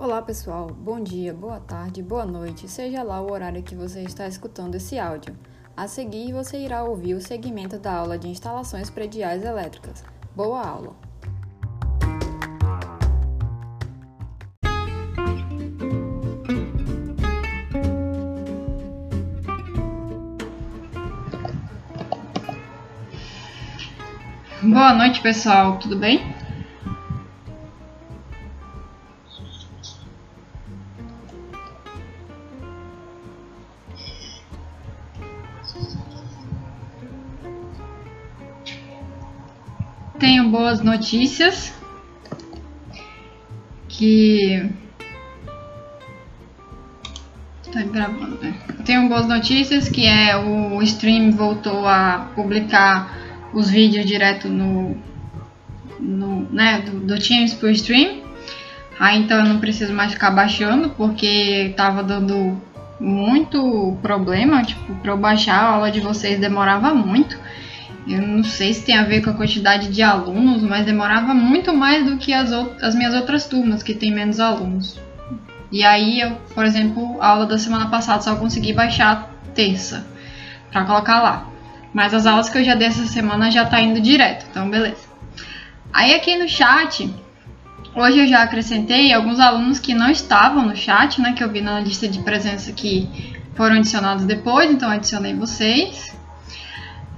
Olá pessoal, bom dia, boa tarde, boa noite, seja lá o horário que você está escutando esse áudio. A seguir você irá ouvir o segmento da aula de instalações prediais elétricas. Boa aula! Boa noite, pessoal. Tudo bem? Boas notícias que tá gravando, né? Tenho boas notícias que é o stream voltou a publicar os vídeos direto no, no né, do, do Teams pro stream. Aí então eu não preciso mais ficar baixando porque tava dando muito problema, tipo, para eu baixar a aula de vocês demorava muito. Eu não sei se tem a ver com a quantidade de alunos, mas demorava muito mais do que as, as minhas outras turmas que tem menos alunos. E aí eu, por exemplo, a aula da semana passada só consegui baixar terça para colocar lá. Mas as aulas que eu já dei essa semana já tá indo direto, então beleza. Aí aqui no chat, hoje eu já acrescentei alguns alunos que não estavam no chat, né, que eu vi na lista de presença que foram adicionados depois, então adicionei vocês.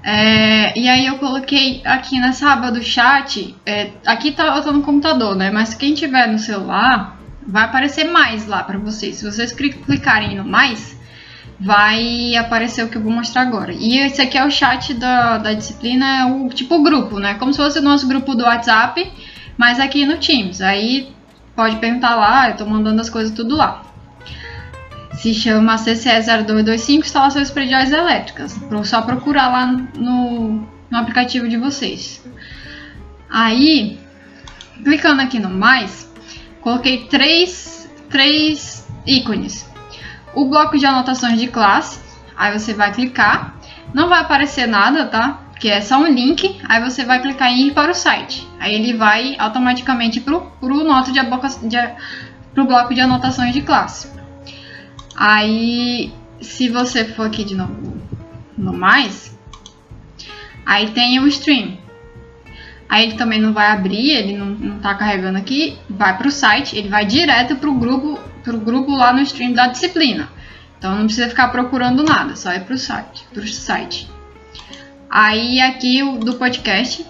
É, e aí eu coloquei aqui nessa aba do chat, é, aqui tá, eu tô no computador, né, mas quem tiver no celular, vai aparecer mais lá para vocês. Se vocês clicarem no mais, vai aparecer o que eu vou mostrar agora. E esse aqui é o chat da, da disciplina, é o tipo grupo, né? Como se fosse o nosso grupo do WhatsApp, mas aqui no Teams. Aí pode perguntar lá, eu tô mandando as coisas tudo lá. Se chama CCE0225 Instalações Prediais Elétricas. Só procurar lá no, no aplicativo de vocês. Aí, clicando aqui no mais, coloquei três, três ícones o bloco de anotações de classe. Aí você vai clicar, não vai aparecer nada, tá? Que é só um link. Aí você vai clicar em ir para o site. Aí ele vai automaticamente para o bloco de anotações de classe. Aí, se você for aqui de novo no mais, aí tem o stream. Aí ele também não vai abrir, ele não, não tá carregando aqui, vai para o site, ele vai direto para o grupo pro grupo lá no stream da disciplina. Então não precisa ficar procurando nada, só ir pro site, pro site. Aí aqui o do podcast.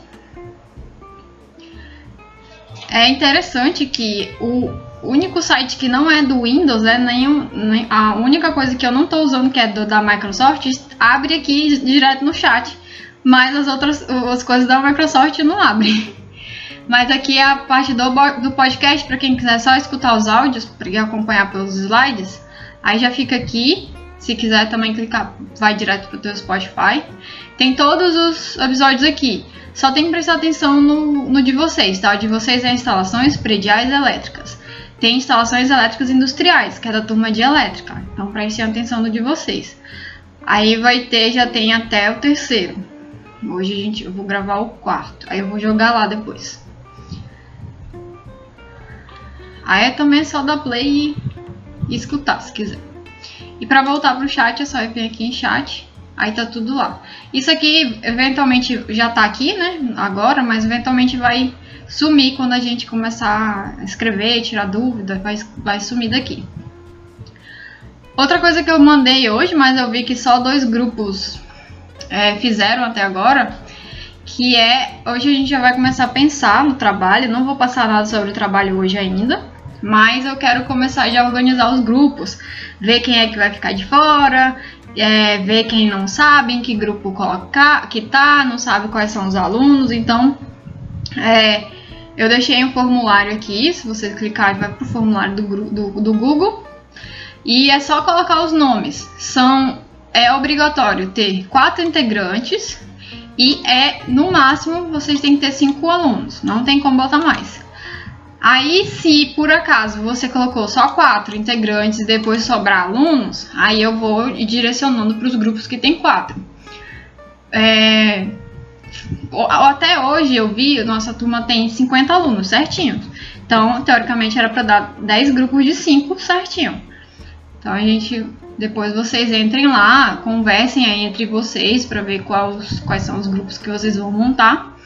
É interessante que o único site que não é do Windows, é nenhum, nem, a única coisa que eu não estou usando que é do, da Microsoft, abre aqui direto no chat, mas as outras as coisas da Microsoft não abrem. Mas aqui é a parte do, do podcast, para quem quiser só escutar os áudios e acompanhar pelos slides. Aí já fica aqui. Se quiser também clicar, vai direto para o teu Spotify. Tem todos os episódios aqui. Só tem que prestar atenção no, no de vocês, tá? O de vocês é instalações prediais elétricas. Tem instalações elétricas industriais, que é da turma de elétrica. Então prestem atenção no de vocês. Aí vai ter, já tem até o terceiro. Hoje a gente, eu vou gravar o quarto. Aí eu vou jogar lá depois. Aí é também só dar play e escutar se quiser. E para voltar pro chat é só vir aqui em chat, aí tá tudo lá. Isso aqui eventualmente já tá aqui, né, agora, mas eventualmente vai sumir quando a gente começar a escrever, tirar dúvida, vai, vai sumir daqui. Outra coisa que eu mandei hoje, mas eu vi que só dois grupos é, fizeram até agora, que é hoje a gente já vai começar a pensar no trabalho. Não vou passar nada sobre o trabalho hoje ainda, mas eu quero começar já a organizar os grupos, ver quem é que vai ficar de fora, é, ver quem não sabe, em que grupo colocar, que tá, não sabe quais são os alunos. Então, é, eu deixei um formulário aqui. Se você clicar, vai para o formulário do, do, do Google e é só colocar os nomes. São é obrigatório ter quatro integrantes e é no máximo vocês têm que ter cinco alunos. Não tem como botar mais. Aí, se por acaso você colocou só quatro integrantes e depois sobrar alunos, aí eu vou direcionando para os grupos que tem quatro. É... Até hoje eu vi, nossa turma tem 50 alunos, certinho. Então, teoricamente, era para dar 10 grupos de 5 certinho. Então, a gente. Depois vocês entrem lá, conversem aí entre vocês para ver quais, quais são os grupos que vocês vão montar.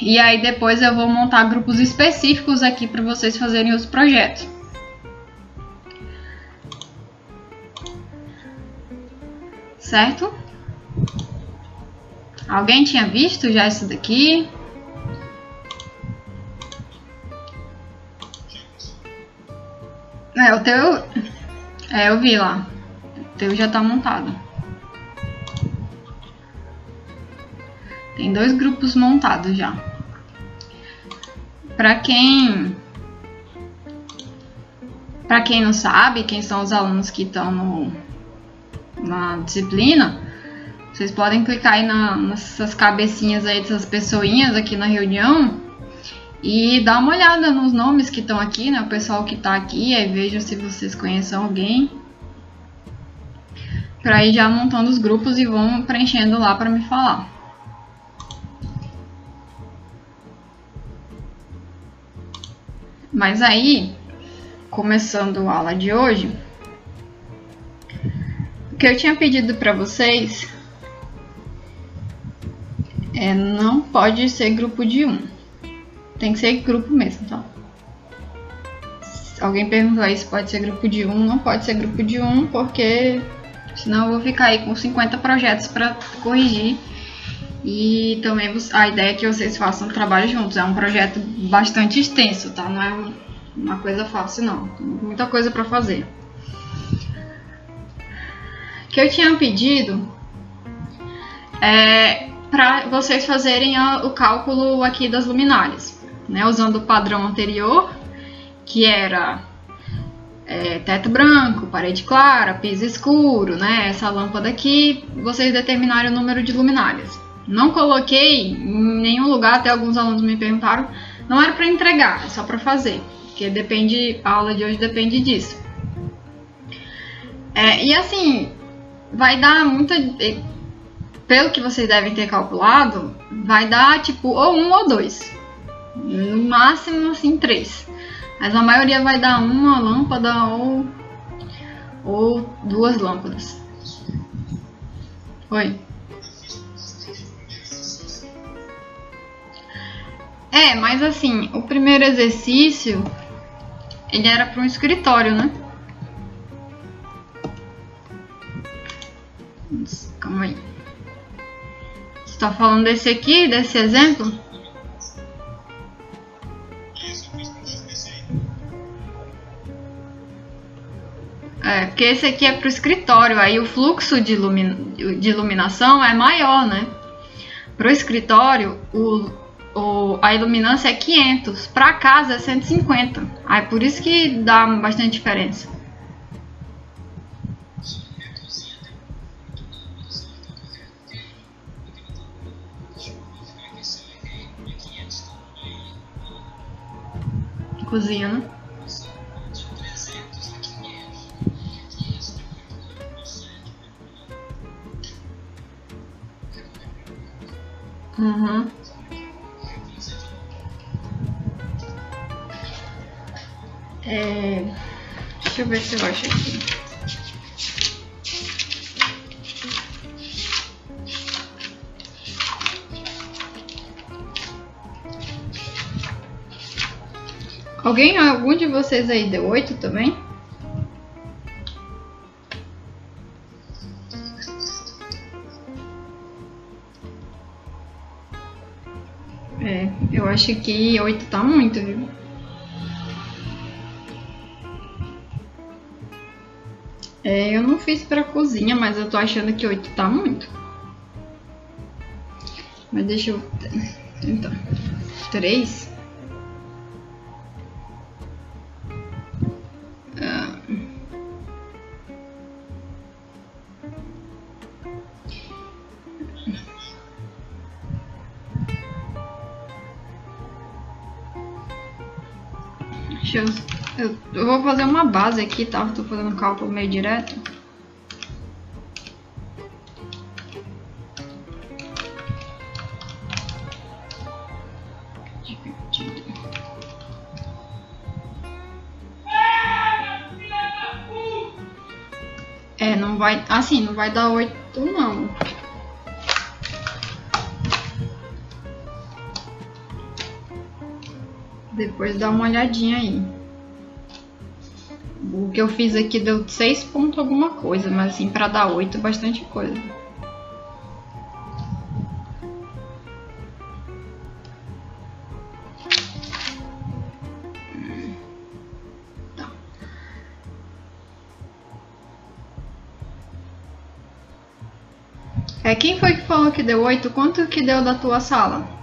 E aí depois eu vou montar grupos específicos aqui para vocês fazerem os projetos. Certo? Alguém tinha visto já isso daqui? É, o teu. É, eu vi lá. O teu já tá montado. Tem dois grupos montados já. Para quem para quem não sabe, quem são os alunos que estão no, na disciplina, vocês podem clicar aí na, nessas cabecinhas aí dessas pessoinhas aqui na reunião e dar uma olhada nos nomes que estão aqui, né? O pessoal que está aqui, aí vejam se vocês conhecem alguém. Para ir já montando os grupos e vão preenchendo lá para me falar. Mas aí, começando a aula de hoje, o que eu tinha pedido para vocês é não pode ser grupo de um. Tem que ser grupo mesmo, tá? Se alguém perguntou aí se pode ser grupo de um, não pode ser grupo de um, porque senão eu vou ficar aí com 50 projetos para corrigir. E também a ideia é que vocês façam trabalho juntos. É um projeto bastante extenso, tá? Não é uma coisa fácil, não. Tem muita coisa para fazer. O que eu tinha pedido é para vocês fazerem a, o cálculo aqui das luminárias, né? Usando o padrão anterior, que era é, teto branco, parede clara, piso escuro, né? Essa lâmpada aqui, vocês determinaram o número de luminárias. Não coloquei em nenhum lugar, até alguns alunos me perguntaram, não era para entregar, é só para fazer, porque depende, a aula de hoje depende disso. É, e assim, vai dar muita. Pelo que vocês devem ter calculado, vai dar tipo ou um ou dois. No máximo, assim, três. Mas a maioria vai dar uma lâmpada ou, ou duas lâmpadas. Oi. É, mas assim, o primeiro exercício ele era para um escritório, né? Calma aí. Você tá falando desse aqui, desse exemplo? É, porque esse aqui é para o escritório, aí o fluxo de, de iluminação é maior, né? Para o escritório, a iluminância é 500, para casa é 150. Aí por isso que dá bastante diferença. Cozinha, né? Uhum. É... Deixa eu ver se eu acho aqui. Alguém, algum de vocês aí deu 8 também? É, eu acho que 8 tá muito, viu? É, eu não fiz pra cozinha, mas eu tô achando que 8 tá muito. Mas deixa eu tentar. 3. uma base aqui, tá? Tô fazendo um cálculo meio direto. É, não vai... Assim, não vai dar oito não. Depois dá uma olhadinha aí. Que eu fiz aqui deu 6 pontos alguma coisa, mas assim, pra dar 8 bastante coisa. É, quem foi que falou que deu 8? Quanto que deu da tua sala?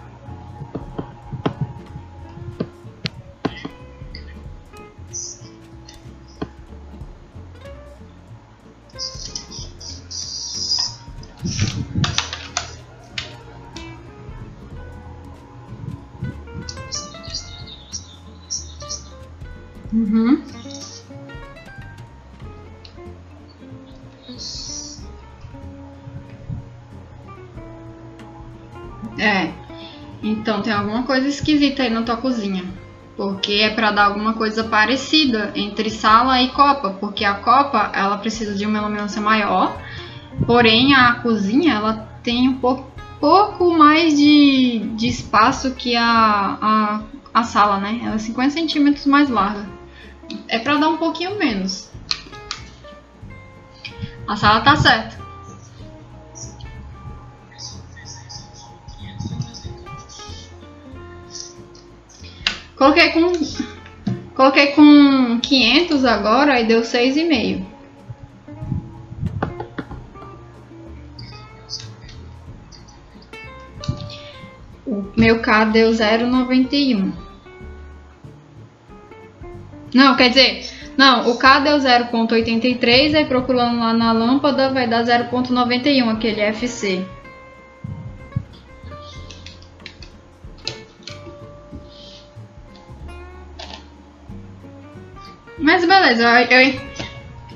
Então tem alguma coisa esquisita aí na tua cozinha. Porque é para dar alguma coisa parecida entre sala e copa, porque a copa ela precisa de uma iluminação maior, porém a cozinha ela tem um pouco, pouco mais de, de espaço que a, a, a sala, né? Ela é 50 centímetros mais larga. É para dar um pouquinho menos. A sala tá certa. Coloquei com coloquei com 500 agora e deu 6,5. O meu K deu 0,91. Não, quer dizer, não, o K deu 0,83, aí procurando lá na lâmpada vai dar 0,91 aquele FC. Mas beleza, eu,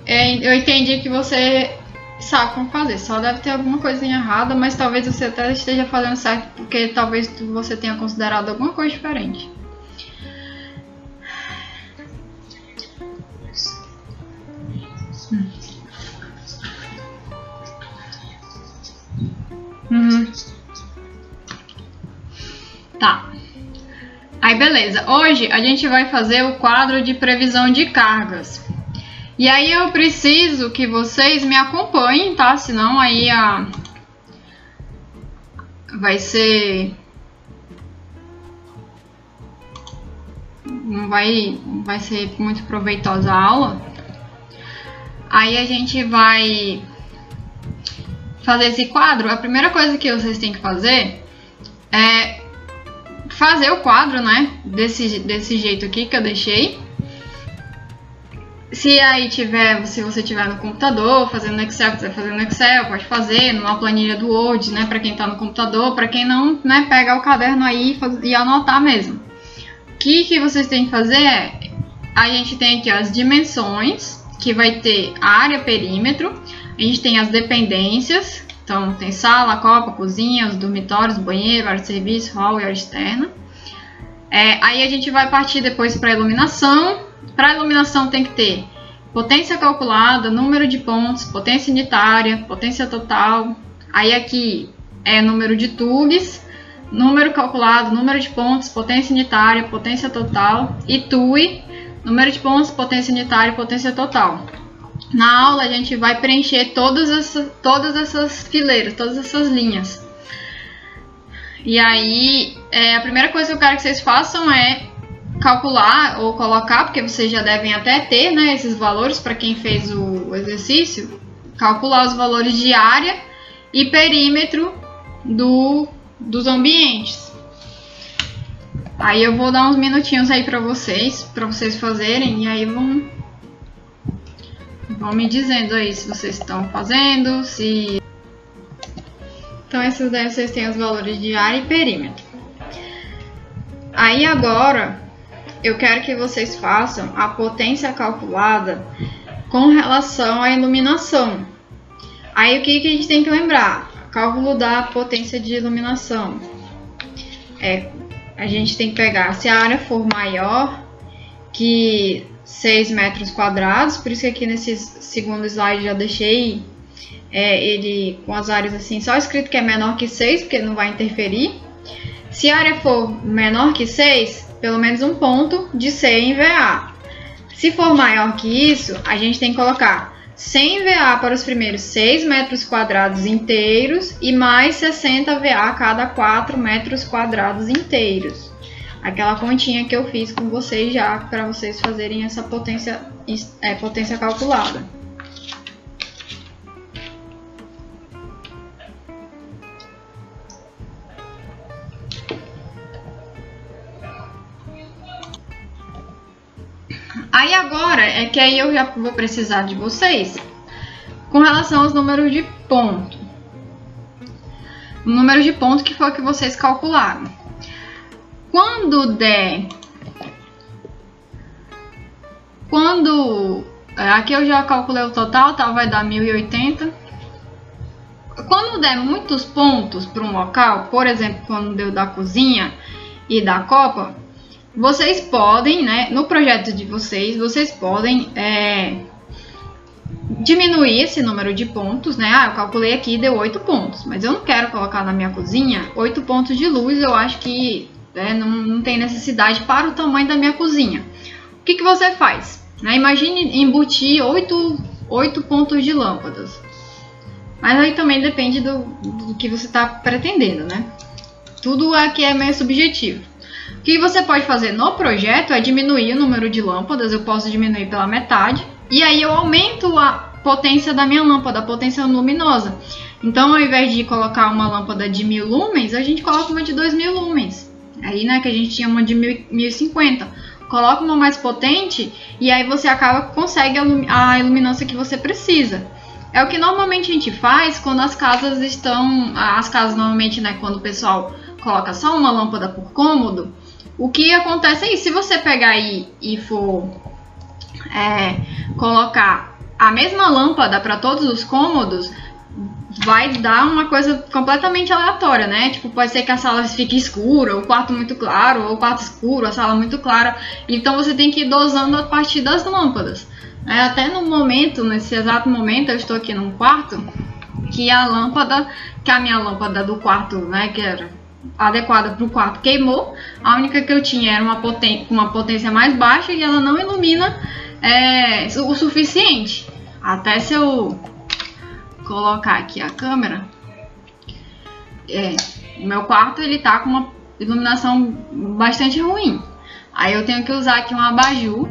eu, eu entendi que você sabe como fazer. Só deve ter alguma coisinha errada, mas talvez você até esteja fazendo certo, porque talvez você tenha considerado alguma coisa diferente. Uhum. Tá. Aí beleza, hoje a gente vai fazer o quadro de previsão de cargas. E aí eu preciso que vocês me acompanhem, tá? Senão aí a vai ser não vai vai ser muito proveitosa a aula. Aí a gente vai fazer esse quadro. A primeira coisa que vocês têm que fazer é fazer o quadro, né? Desse, desse jeito aqui que eu deixei. Se aí tiver, se você tiver no computador, fazendo Excel, quiser fazer no Excel, pode fazer numa planilha do Word, né? Para quem tá no computador, para quem não, né? Pega o caderno aí e anotar mesmo. O que, que vocês têm que fazer é, a gente tem aqui as dimensões, que vai ter a área perímetro, a gente tem as dependências, então, tem sala, copa, cozinha, os dormitórios, banheiro, área de serviço, hall e área externa. É, aí a gente vai partir depois para iluminação. Para iluminação tem que ter potência calculada, número de pontos, potência unitária, potência total. Aí aqui é número de tubes, número calculado, número de pontos, potência unitária, potência total e TUI, número de pontos, potência unitária e potência total. Na aula a gente vai preencher todas essas, todas essas fileiras, todas essas linhas. E aí, é, a primeira coisa que eu quero que vocês façam é calcular ou colocar, porque vocês já devem até ter né, esses valores para quem fez o exercício, calcular os valores de área e perímetro do, dos ambientes. Aí eu vou dar uns minutinhos aí para vocês, para vocês fazerem, e aí vão Vão me dizendo aí se vocês estão fazendo, se... Então esses daí vocês têm os valores de área e perímetro. Aí agora, eu quero que vocês façam a potência calculada com relação à iluminação. Aí o que, que a gente tem que lembrar? Cálculo da potência de iluminação. É, a gente tem que pegar, se a área for maior que 6 metros quadrados, por isso que aqui nesse segundo slide já deixei é, ele com as áreas assim, só escrito que é menor que 6, porque não vai interferir. Se a área for menor que 6, pelo menos um ponto de C em VA. Se for maior que isso, a gente tem que colocar 100 VA para os primeiros 6 metros quadrados inteiros e mais 60 VA a cada 4 metros quadrados inteiros. Aquela continha que eu fiz com vocês já, para vocês fazerem essa potência, é, potência calculada. Aí agora é que aí eu já vou precisar de vocês com relação aos números de ponto. O número de ponto que foi que vocês calcularam. Quando der... Quando... É, aqui eu já calculei o total, tá? Vai dar 1080. Quando der muitos pontos para um local, por exemplo, quando deu da cozinha e da copa, vocês podem, né, no projeto de vocês, vocês podem é, diminuir esse número de pontos, né? Ah, eu calculei aqui deu 8 pontos, mas eu não quero colocar na minha cozinha 8 pontos de luz, eu acho que né, não, não, tem necessidade para o tamanho da minha cozinha. O que, que você faz? Né, imagine embutir 8, 8 pontos de lâmpadas. Mas aí também depende do, do que você está pretendendo, né? Tudo aqui é meio subjetivo. O que você pode fazer no projeto é diminuir o número de lâmpadas, eu posso diminuir pela metade, e aí eu aumento a potência da minha lâmpada, a potência luminosa. Então, ao invés de colocar uma lâmpada de 1000 lumens, a gente coloca uma de 2000 lumens. Aí, né, que a gente tinha uma de 1050. Coloca uma mais potente e aí você acaba consegue a iluminância que você precisa. É o que normalmente a gente faz quando as casas estão, as casas normalmente, né, quando o pessoal coloca só uma lâmpada por cômodo, o que acontece é isso, se você pegar aí e for é, colocar a mesma lâmpada para todos os cômodos, vai dar uma coisa completamente aleatória, né? Tipo, pode ser que a sala fique escura, o quarto muito claro, ou o quarto escuro, a sala muito clara. Então você tem que ir dosando a partir das lâmpadas. É, até no momento, nesse exato momento, eu estou aqui num quarto que a lâmpada, que a minha lâmpada do quarto, né, que era adequada para o quarto queimou. A única que eu tinha era uma potência, uma potência mais baixa e ela não ilumina é, o suficiente. Até se eu colocar aqui a câmera, é, o meu quarto ele tá com uma iluminação bastante ruim. Aí eu tenho que usar aqui um abajur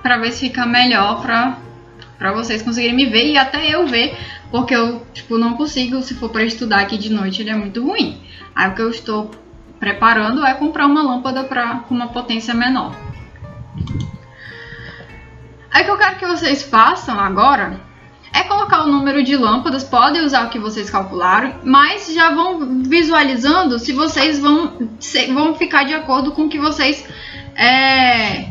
para ver se fica melhor para para vocês conseguirem me ver e até eu ver, porque eu tipo não consigo se for para estudar aqui de noite, ele é muito ruim. Aí o que eu estou preparando é comprar uma lâmpada pra, com uma potência menor. Aí o que eu quero que vocês façam agora é colocar o número de lâmpadas, podem usar o que vocês calcularam, mas já vão visualizando se vocês vão, se, vão ficar de acordo com o que vocês é,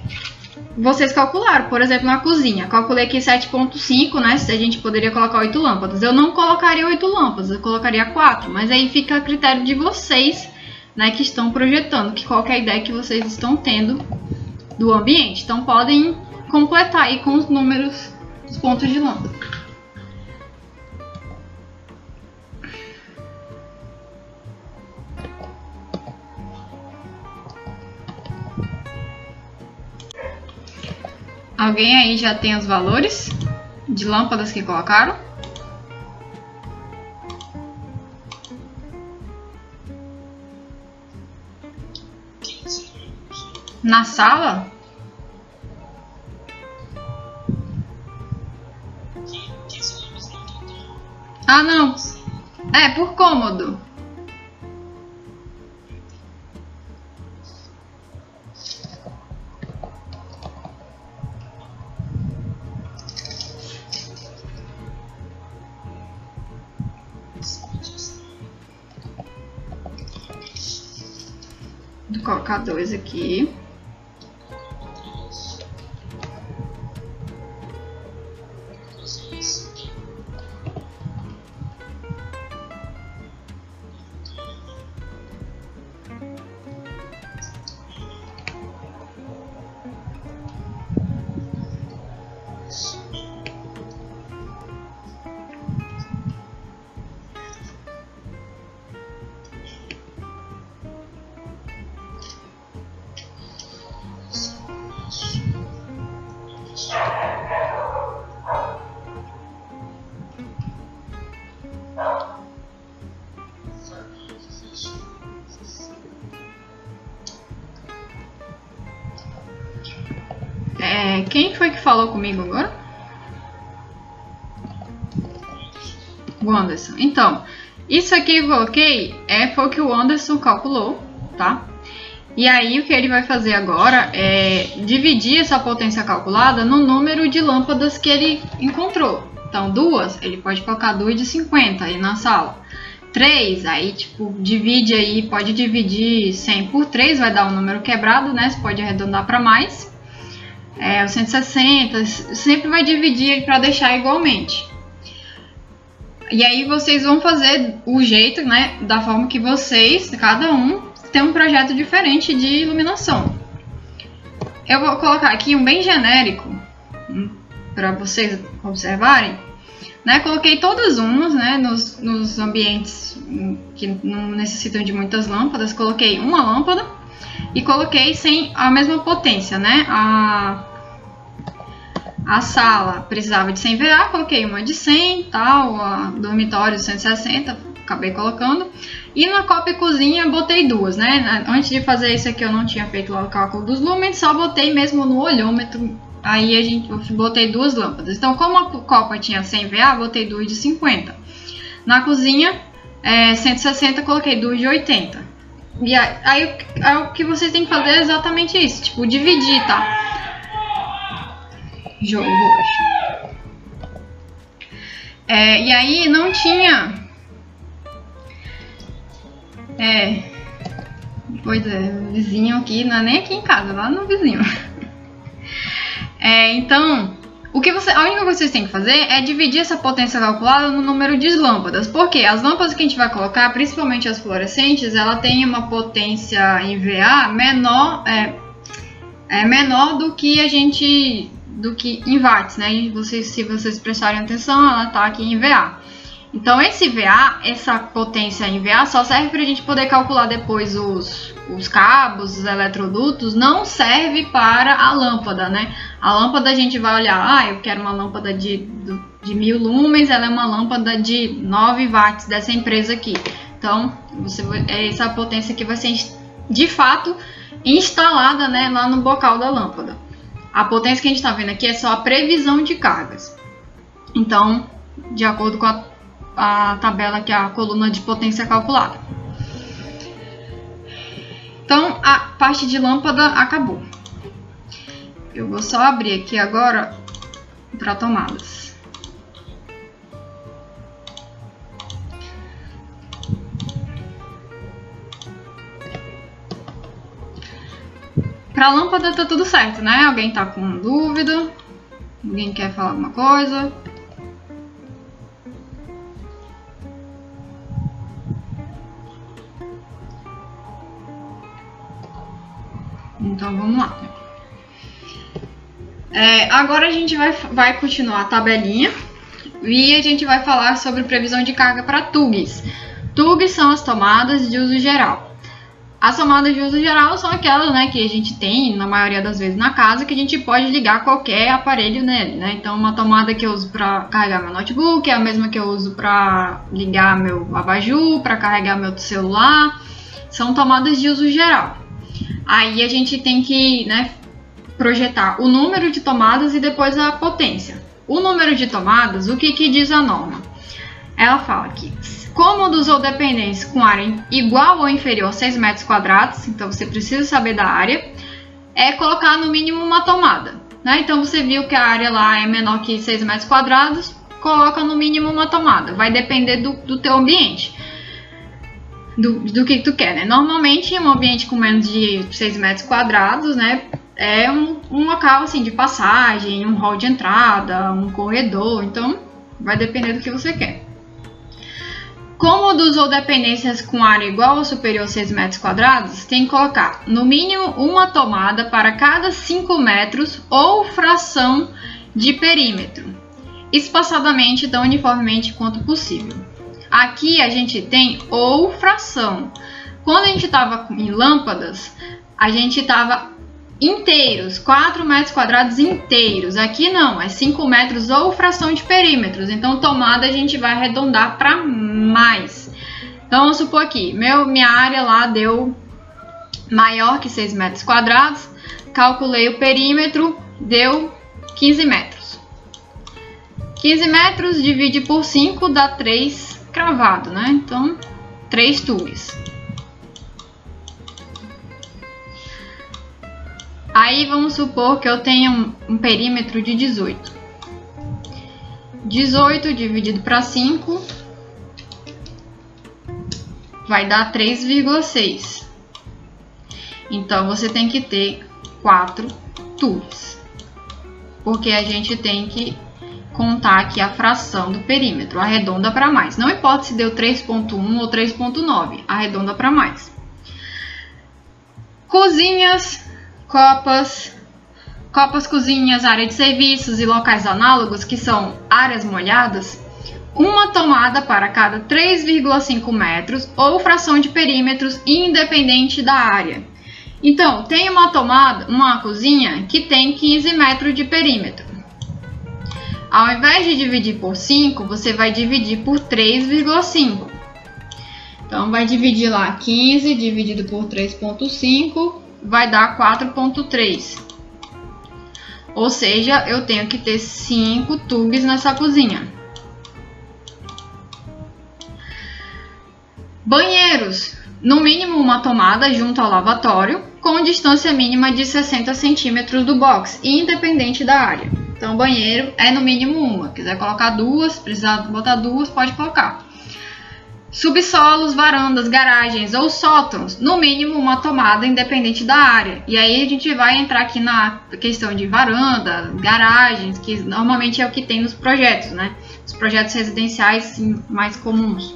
vocês calcularam, por exemplo, na cozinha. Calculei aqui 7.5, né? Se a gente poderia colocar 8 lâmpadas. Eu não colocaria 8 lâmpadas, eu colocaria 4. Mas aí fica a critério de vocês, né? Que estão projetando, que qual é a ideia que vocês estão tendo do ambiente. Então podem completar aí com os números dos pontos de lâmpada. Alguém aí já tem os valores de lâmpadas que colocaram? Na sala? Ah, não. É, por cômodo. Vou colocar dois aqui. Que falou comigo agora? O Anderson. Então, isso aqui eu coloquei é, foi o que o Anderson calculou, tá? E aí o que ele vai fazer agora é dividir essa potência calculada no número de lâmpadas que ele encontrou. Então, duas, ele pode colocar duas de 50 aí na sala. 3, aí tipo, divide aí, pode dividir 100 por 3, vai dar um número quebrado, né? Você pode arredondar para mais. É, o 160, sempre vai dividir para deixar igualmente. E aí vocês vão fazer o jeito, né, da forma que vocês, cada um, tem um projeto diferente de iluminação. Eu vou colocar aqui um bem genérico, hum, para vocês observarem. Né, coloquei todas umas, né, nos, nos ambientes que não necessitam de muitas lâmpadas, coloquei uma lâmpada e coloquei sem a mesma potência, né, a, a sala precisava de 100 VA, coloquei uma de 100, tal, a dormitório 160, acabei colocando. E na copa e cozinha botei duas, né? Antes de fazer isso aqui eu não tinha feito o cálculo dos lumens, só botei mesmo no olhômetro Aí a gente, botei duas lâmpadas. Então, como a copa tinha 100 VA, botei duas de 50. Na cozinha, é, 160, coloquei duas de 80. E aí, aí, aí, o que vocês têm que fazer é exatamente isso, tipo, dividir, tá? Jogo roxo. É, e aí não tinha... É... Pois é, vizinho aqui, não é nem aqui em casa, lá no vizinho. É, então, o que você, a única coisa que vocês têm que fazer é dividir essa potência calculada no número de lâmpadas. Porque as lâmpadas que a gente vai colocar, principalmente as fluorescentes, ela tem uma potência em VA menor, é, é menor do que a gente, do que em watts, né? Vocês, se vocês prestarem atenção, ela está aqui em VA. Então esse VA, essa potência em VA, só serve para a gente poder calcular depois os, os cabos, os eletrodutos, não serve para a lâmpada, né? A lâmpada a gente vai olhar, ah, eu quero uma lâmpada de, de mil lumens, ela é uma lâmpada de 9 watts dessa empresa aqui. Então, você é essa potência que vai ser de fato instalada né, lá no bocal da lâmpada. A potência que a gente está vendo aqui é só a previsão de cargas. Então, de acordo com a a tabela que é a coluna de potência calculada. Então, a parte de lâmpada acabou. Eu vou só abrir aqui agora para tomadas. Para lâmpada tá tudo certo, né? Alguém tá com dúvida? Alguém quer falar alguma coisa? Então vamos lá. É, agora a gente vai, vai continuar a tabelinha e a gente vai falar sobre previsão de carga para TUGs. TUGs são as tomadas de uso geral. As tomadas de uso geral são aquelas né, que a gente tem, na maioria das vezes, na casa, que a gente pode ligar qualquer aparelho nele. Né? Então, uma tomada que eu uso para carregar meu notebook é a mesma que eu uso para ligar meu abajur, para carregar meu celular. São tomadas de uso geral. Aí a gente tem que né, projetar o número de tomadas e depois a potência. O número de tomadas, o que, que diz a norma? Ela fala que cômodos ou dependências com área igual ou inferior a 6 metros quadrados, então você precisa saber da área, é colocar no mínimo uma tomada. Né? Então você viu que a área lá é menor que 6 metros quadrados, coloca no mínimo uma tomada. Vai depender do, do teu ambiente do, do que tu quer, né? Normalmente, um ambiente com menos de 6 metros quadrados, né? É um, um local, assim, de passagem, um hall de entrada, um corredor. Então, vai depender do que você quer. Cômodos ou dependências com área igual ou superior a 6 metros quadrados, tem que colocar no mínimo uma tomada para cada 5 metros ou fração de perímetro, espaçadamente tão uniformemente quanto possível. Aqui a gente tem ou fração. Quando a gente estava em lâmpadas, a gente estava inteiros, 4 metros quadrados inteiros. Aqui não, é 5 metros ou fração de perímetros. Então, tomada a gente vai arredondar para mais. Então, vamos supor aqui, meu, minha área lá deu maior que 6 metros quadrados. Calculei o perímetro deu 15 metros. 15 metros divide por 5 dá 3 cravado, né? Então, 3 tubos. Aí vamos supor que eu tenha um, um perímetro de 18. 18 dividido para 5 vai dar 3,6. Então você tem que ter 4 tubos. Porque a gente tem que contar aqui a fração do perímetro, arredonda para mais. Não importa se deu 3.1 ou 3.9, arredonda para mais. Cozinhas copas, copas, cozinhas, área de serviços e locais análogos, que são áreas molhadas, uma tomada para cada 3,5 metros ou fração de perímetros independente da área. Então, tem uma tomada, uma cozinha que tem 15 metros de perímetro. Ao invés de dividir por 5, você vai dividir por 3,5. Então, vai dividir lá 15 dividido por 3,5 vai dar 4.3. Ou seja, eu tenho que ter 5 tubos nessa cozinha. Banheiros. No mínimo uma tomada junto ao lavatório, com distância mínima de 60 centímetros do box, independente da área. Então, banheiro é no mínimo uma. Quiser colocar duas, precisar botar duas, pode colocar subsolos, varandas, garagens ou sótãos, no mínimo uma tomada independente da área. E aí a gente vai entrar aqui na questão de varanda, garagens, que normalmente é o que tem nos projetos, né? Os projetos residenciais mais comuns.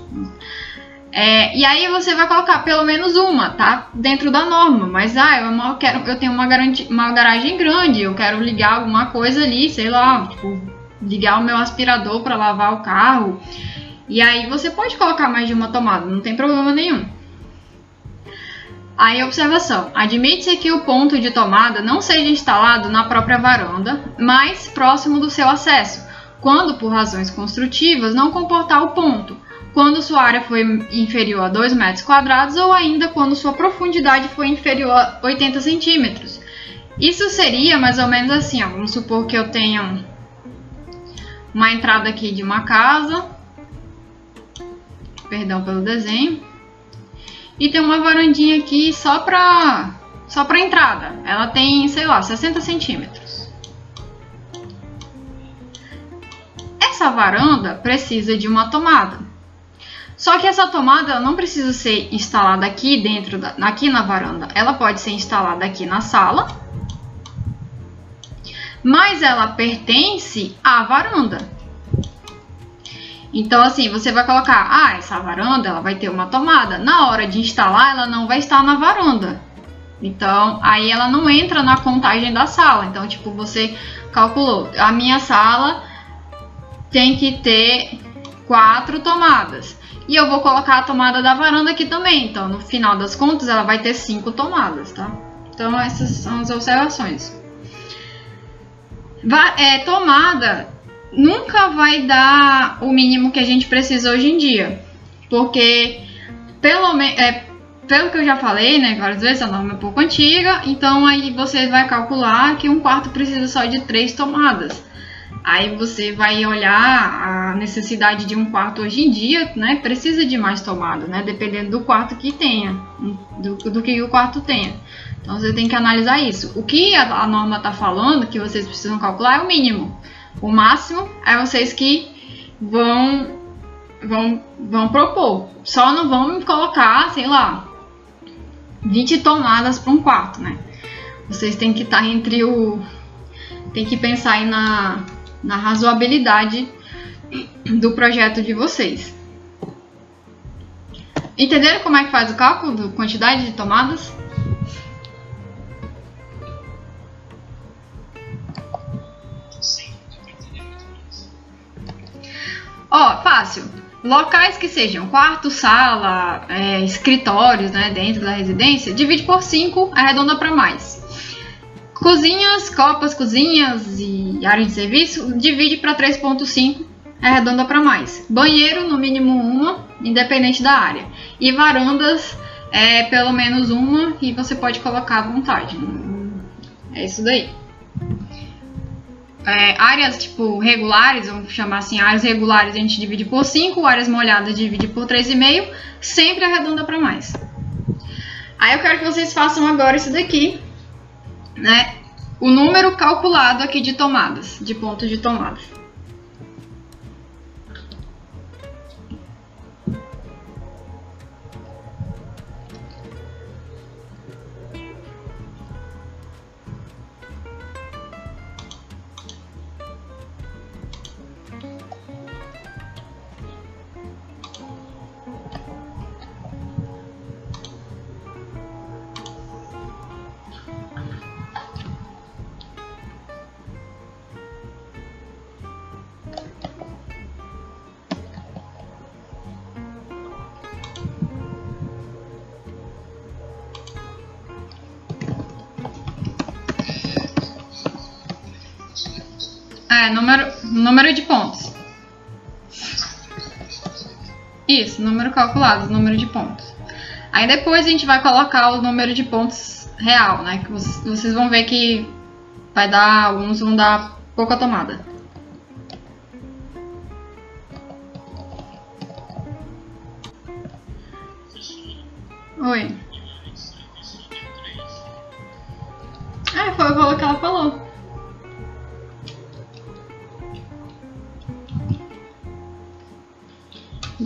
É, e aí você vai colocar pelo menos uma, tá? Dentro da norma. Mas ah, eu, quero, eu tenho uma, uma garagem grande, eu quero ligar alguma coisa ali, sei lá, tipo, ligar o meu aspirador para lavar o carro. E aí você pode colocar mais de uma tomada, não tem problema nenhum. Aí, observação: admite-se que o ponto de tomada não seja instalado na própria varanda, mas próximo do seu acesso, quando por razões construtivas não comportar o ponto, quando sua área foi inferior a 2 metros quadrados ou ainda quando sua profundidade foi inferior a 80 centímetros. Isso seria mais ou menos assim: ó, vamos supor que eu tenha uma entrada aqui de uma casa Perdão pelo desenho. E tem uma varandinha aqui só para só para entrada. Ela tem, sei lá, 60 centímetros. Essa varanda precisa de uma tomada. Só que essa tomada não precisa ser instalada aqui dentro, da, aqui na varanda. Ela pode ser instalada aqui na sala, mas ela pertence à varanda. Então, assim, você vai colocar, ah, essa varanda ela vai ter uma tomada. Na hora de instalar, ela não vai estar na varanda. Então, aí ela não entra na contagem da sala. Então, tipo, você calculou, a minha sala tem que ter quatro tomadas. E eu vou colocar a tomada da varanda aqui também. Então, no final das contas, ela vai ter cinco tomadas, tá? Então, essas são as observações. Va é, tomada nunca vai dar o mínimo que a gente precisa hoje em dia. Porque, pelo. É, pelo que eu já falei, né, várias vezes, a norma é um pouco antiga, então aí você vai calcular que um quarto precisa só de três tomadas. Aí você vai olhar a necessidade de um quarto hoje em dia, né? Precisa de mais tomada, né? Dependendo do quarto que tenha, do, do que o quarto tenha. Então você tem que analisar isso. O que a, a norma está falando, que vocês precisam calcular, é o mínimo. O máximo é vocês que vão vão vão propor. Só não vão colocar, sei lá, 20 tomadas para um quarto, né? Vocês têm que estar tá entre o tem que pensar aí na na razoabilidade do projeto de vocês. Entenderam como é que faz o cálculo da quantidade de tomadas? Ó, fácil. Locais que sejam quarto, sala, é, escritórios, né, dentro da residência, divide por 5, arredonda para mais. Cozinhas, copas, cozinhas e área de serviço, divide para 3.5, arredonda para mais. Banheiro, no mínimo uma, independente da área. E varandas, é pelo menos uma e você pode colocar à vontade. É isso daí. É, áreas tipo regulares, vamos chamar assim, áreas regulares a gente divide por 5, áreas molhadas divide por 3,5, sempre arredonda para mais. Aí eu quero que vocês façam agora isso daqui, né? O número calculado aqui de tomadas, de pontos de tomada. É, número, número de pontos. Isso, número calculado, número de pontos. Aí depois a gente vai colocar o número de pontos real, né? Que vocês vão ver que vai dar, alguns vão dar pouca tomada.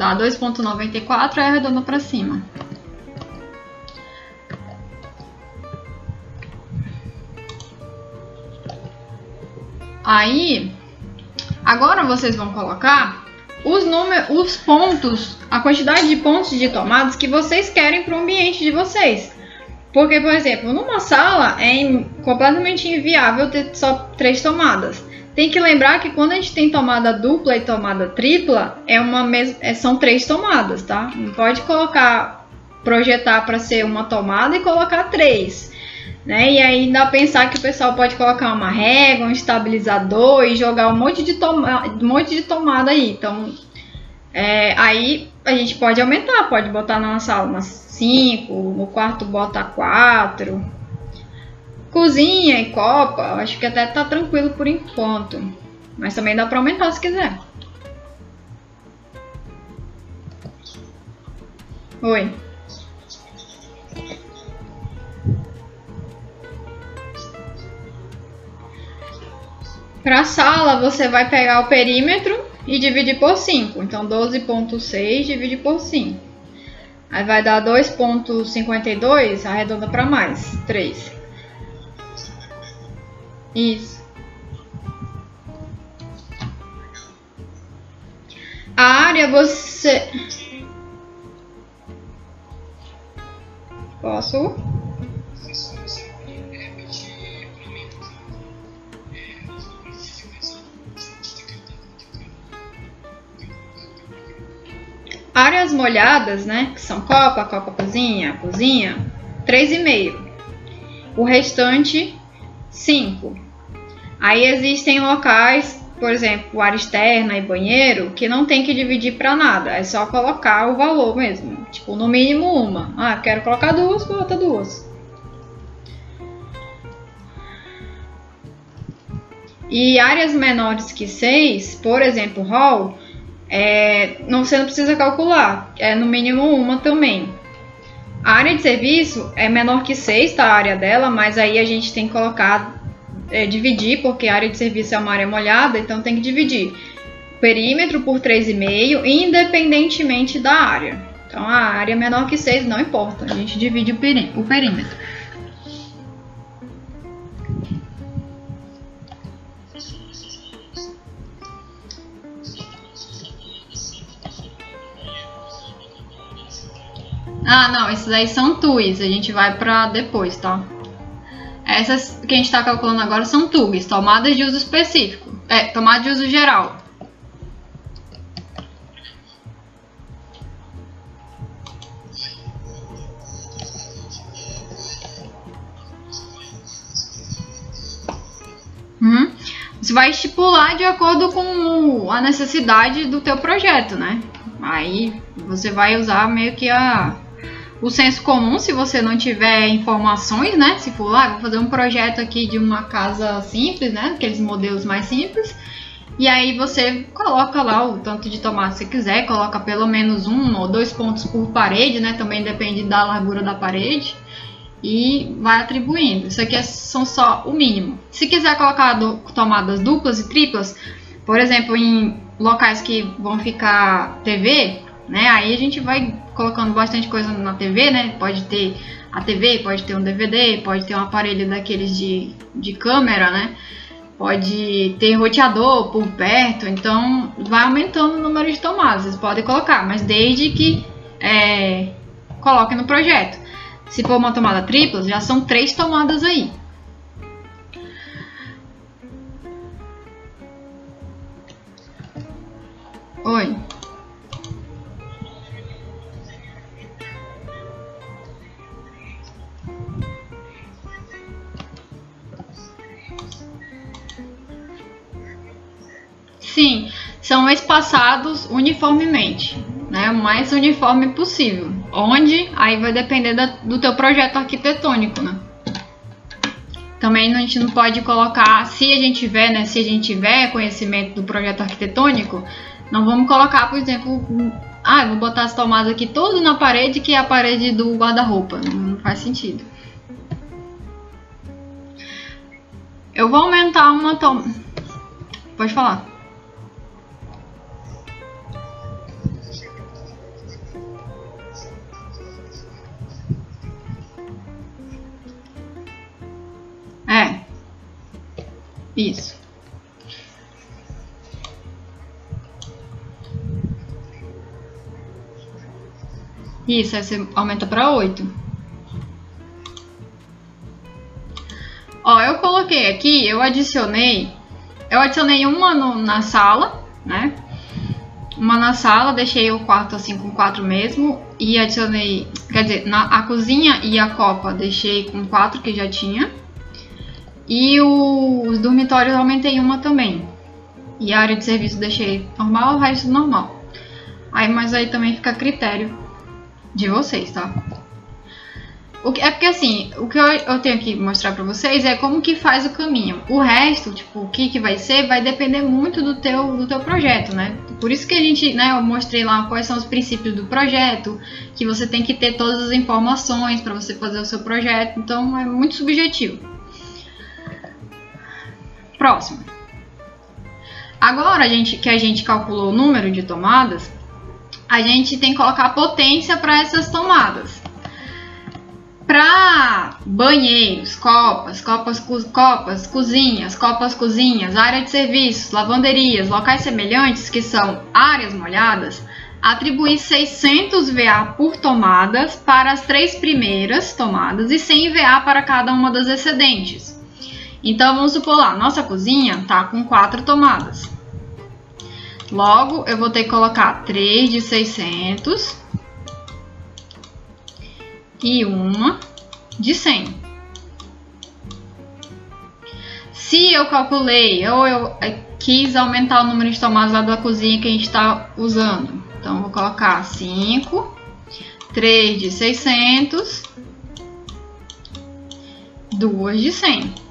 Dá 2.94 e arredonda para cima. Aí, agora vocês vão colocar os números, os pontos, a quantidade de pontos de tomadas que vocês querem para o ambiente de vocês. Porque, por exemplo, numa sala é completamente inviável ter só três tomadas. Tem que lembrar que quando a gente tem tomada dupla e tomada tripla, é uma mes... É, são três tomadas, tá? Não pode colocar, projetar para ser uma tomada e colocar três. Né? E dá pensar que o pessoal pode colocar uma régua, um estabilizador e jogar um monte de, toma... um monte de tomada aí. Então, é... aí a gente pode aumentar, pode botar na sala umas 5, no quarto bota 4 Cozinha e copa, acho que até tá tranquilo por enquanto. Mas também dá pra aumentar se quiser. Oi. Para a sala, você vai pegar o perímetro e dividir por 5. Então, 12.6 divide por 5. Aí vai dar 2.52, arredonda para mais, 3. Isso. A área você. Posso? Áreas molhadas, né? Que são copa, copa cozinha, cozinha, 3,5. O restante 5. Aí existem locais, por exemplo, área externa e banheiro, que não tem que dividir para nada, é só colocar o valor mesmo. Tipo, no mínimo uma. Ah, quero colocar duas, bota duas. E áreas menores que 6, por exemplo, hall, é, não, você não precisa calcular, é no mínimo uma também. A área de serviço é menor que 6, tá? A área dela, mas aí a gente tem que colocar, é, dividir, porque a área de serviço é uma área molhada, então tem que dividir perímetro por 3,5, independentemente da área. Então a área menor que 6 não importa, a gente divide o perímetro. Ah, não, esses aí são TUIs, a gente vai pra depois, tá? Essas que a gente tá calculando agora são TUGs, tomadas de uso específico. É, tomada de uso geral. Uhum. Você vai estipular de acordo com a necessidade do teu projeto, né? Aí você vai usar meio que a o senso comum, se você não tiver informações, né? Se for lá, ah, vou fazer um projeto aqui de uma casa simples, né? Aqueles modelos mais simples. E aí você coloca lá o tanto de tomate que você quiser, coloca pelo menos um ou dois pontos por parede, né? Também depende da largura da parede. E vai atribuindo. Isso aqui é, são só o mínimo. Se quiser colocar do, tomadas duplas e triplas, por exemplo, em locais que vão ficar TV, né? Aí a gente vai colocando bastante coisa na TV, né? Pode ter a TV, pode ter um DVD, pode ter um aparelho daqueles de, de câmera, né? Pode ter roteador por perto, então vai aumentando o número de tomadas. Vocês podem colocar, mas desde que é, coloquem no projeto. Se for uma tomada tripla, já são três tomadas aí. Oi. Sim, são espaçados uniformemente, né? O mais uniforme possível. Onde? Aí vai depender da, do teu projeto arquitetônico, né? Também a gente não pode colocar, se a gente tiver, né? Se a gente tiver conhecimento do projeto arquitetônico, não vamos colocar, por exemplo, ah, vou botar as tomadas aqui todo na parede, que é a parede do guarda-roupa. Não faz sentido. Eu vou aumentar uma tomada. Pode falar. É. Isso. Isso, aí você aumenta para 8. Ó, eu coloquei aqui, eu adicionei, eu adicionei uma no, na sala, né? Uma na sala, deixei o quarto assim com quatro mesmo e adicionei, quer dizer, na, a cozinha e a copa deixei com quatro que já tinha. E o, os dormitórios aumentei uma também. E a área de serviço deixei normal, o resto normal. Aí, mas aí também fica a critério de vocês, tá? O que, é porque assim, o que eu, eu tenho que mostrar pra vocês é como que faz o caminho. O resto, tipo, o que, que vai ser, vai depender muito do teu, do teu projeto, né? Por isso que a gente, né, eu mostrei lá quais são os princípios do projeto, que você tem que ter todas as informações para você fazer o seu projeto, então é muito subjetivo. Próximo. Agora a gente, que a gente calculou o número de tomadas, a gente tem que colocar potência para essas tomadas. Para banheiros, copas, copas, copas, cozinhas, copas, cozinhas, área de serviços, lavanderias, locais semelhantes, que são áreas molhadas, atribuir 600 VA por tomadas para as três primeiras tomadas e 100 VA para cada uma das excedentes. Então vamos supor lá, nossa cozinha tá com quatro tomadas. Logo, eu vou ter que colocar 3 de 600 e uma de 100. Se eu calculei ou eu quis aumentar o número de tomadas lá da cozinha que a gente está usando, então vou colocar 5, 3 de 600, 2 de 100.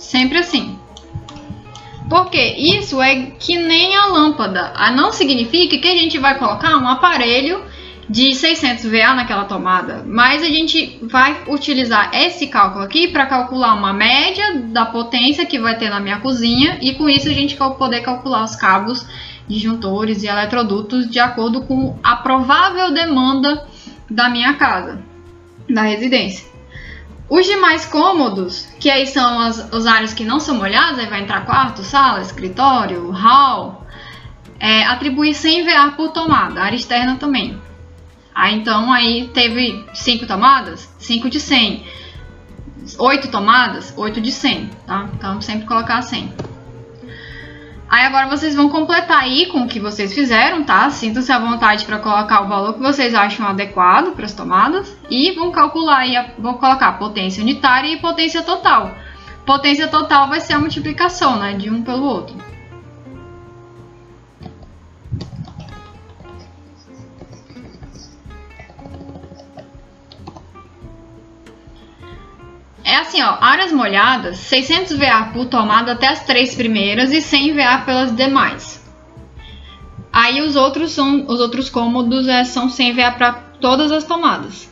Sempre assim. Porque isso é que nem a lâmpada. A não significa que a gente vai colocar um aparelho de 600 VA naquela tomada, mas a gente vai utilizar esse cálculo aqui para calcular uma média da potência que vai ter na minha cozinha e com isso a gente vai poder calcular os cabos, disjuntores e eletrodutos de acordo com a provável demanda da minha casa, da residência. Os demais cômodos, que aí são as, as áreas que não são molhadas, aí vai entrar quarto, sala, escritório, hall, é, atribuir 100 VA por tomada, área externa também. Aí então aí teve 5 tomadas, 5 de 100. 8 tomadas, 8 de 100, tá? Então sempre colocar 100. Aí agora vocês vão completar aí com o que vocês fizeram, tá? Sintam-se à vontade para colocar o valor que vocês acham adequado para as tomadas e vão calcular aí, vou colocar potência unitária e potência total. Potência total vai ser a multiplicação, né, de um pelo outro. É assim, ó, áreas molhadas, 600 VA por tomada até as três primeiras e 100 VA pelas demais. Aí os outros são os outros cômodos é, são 100 VA para todas as tomadas.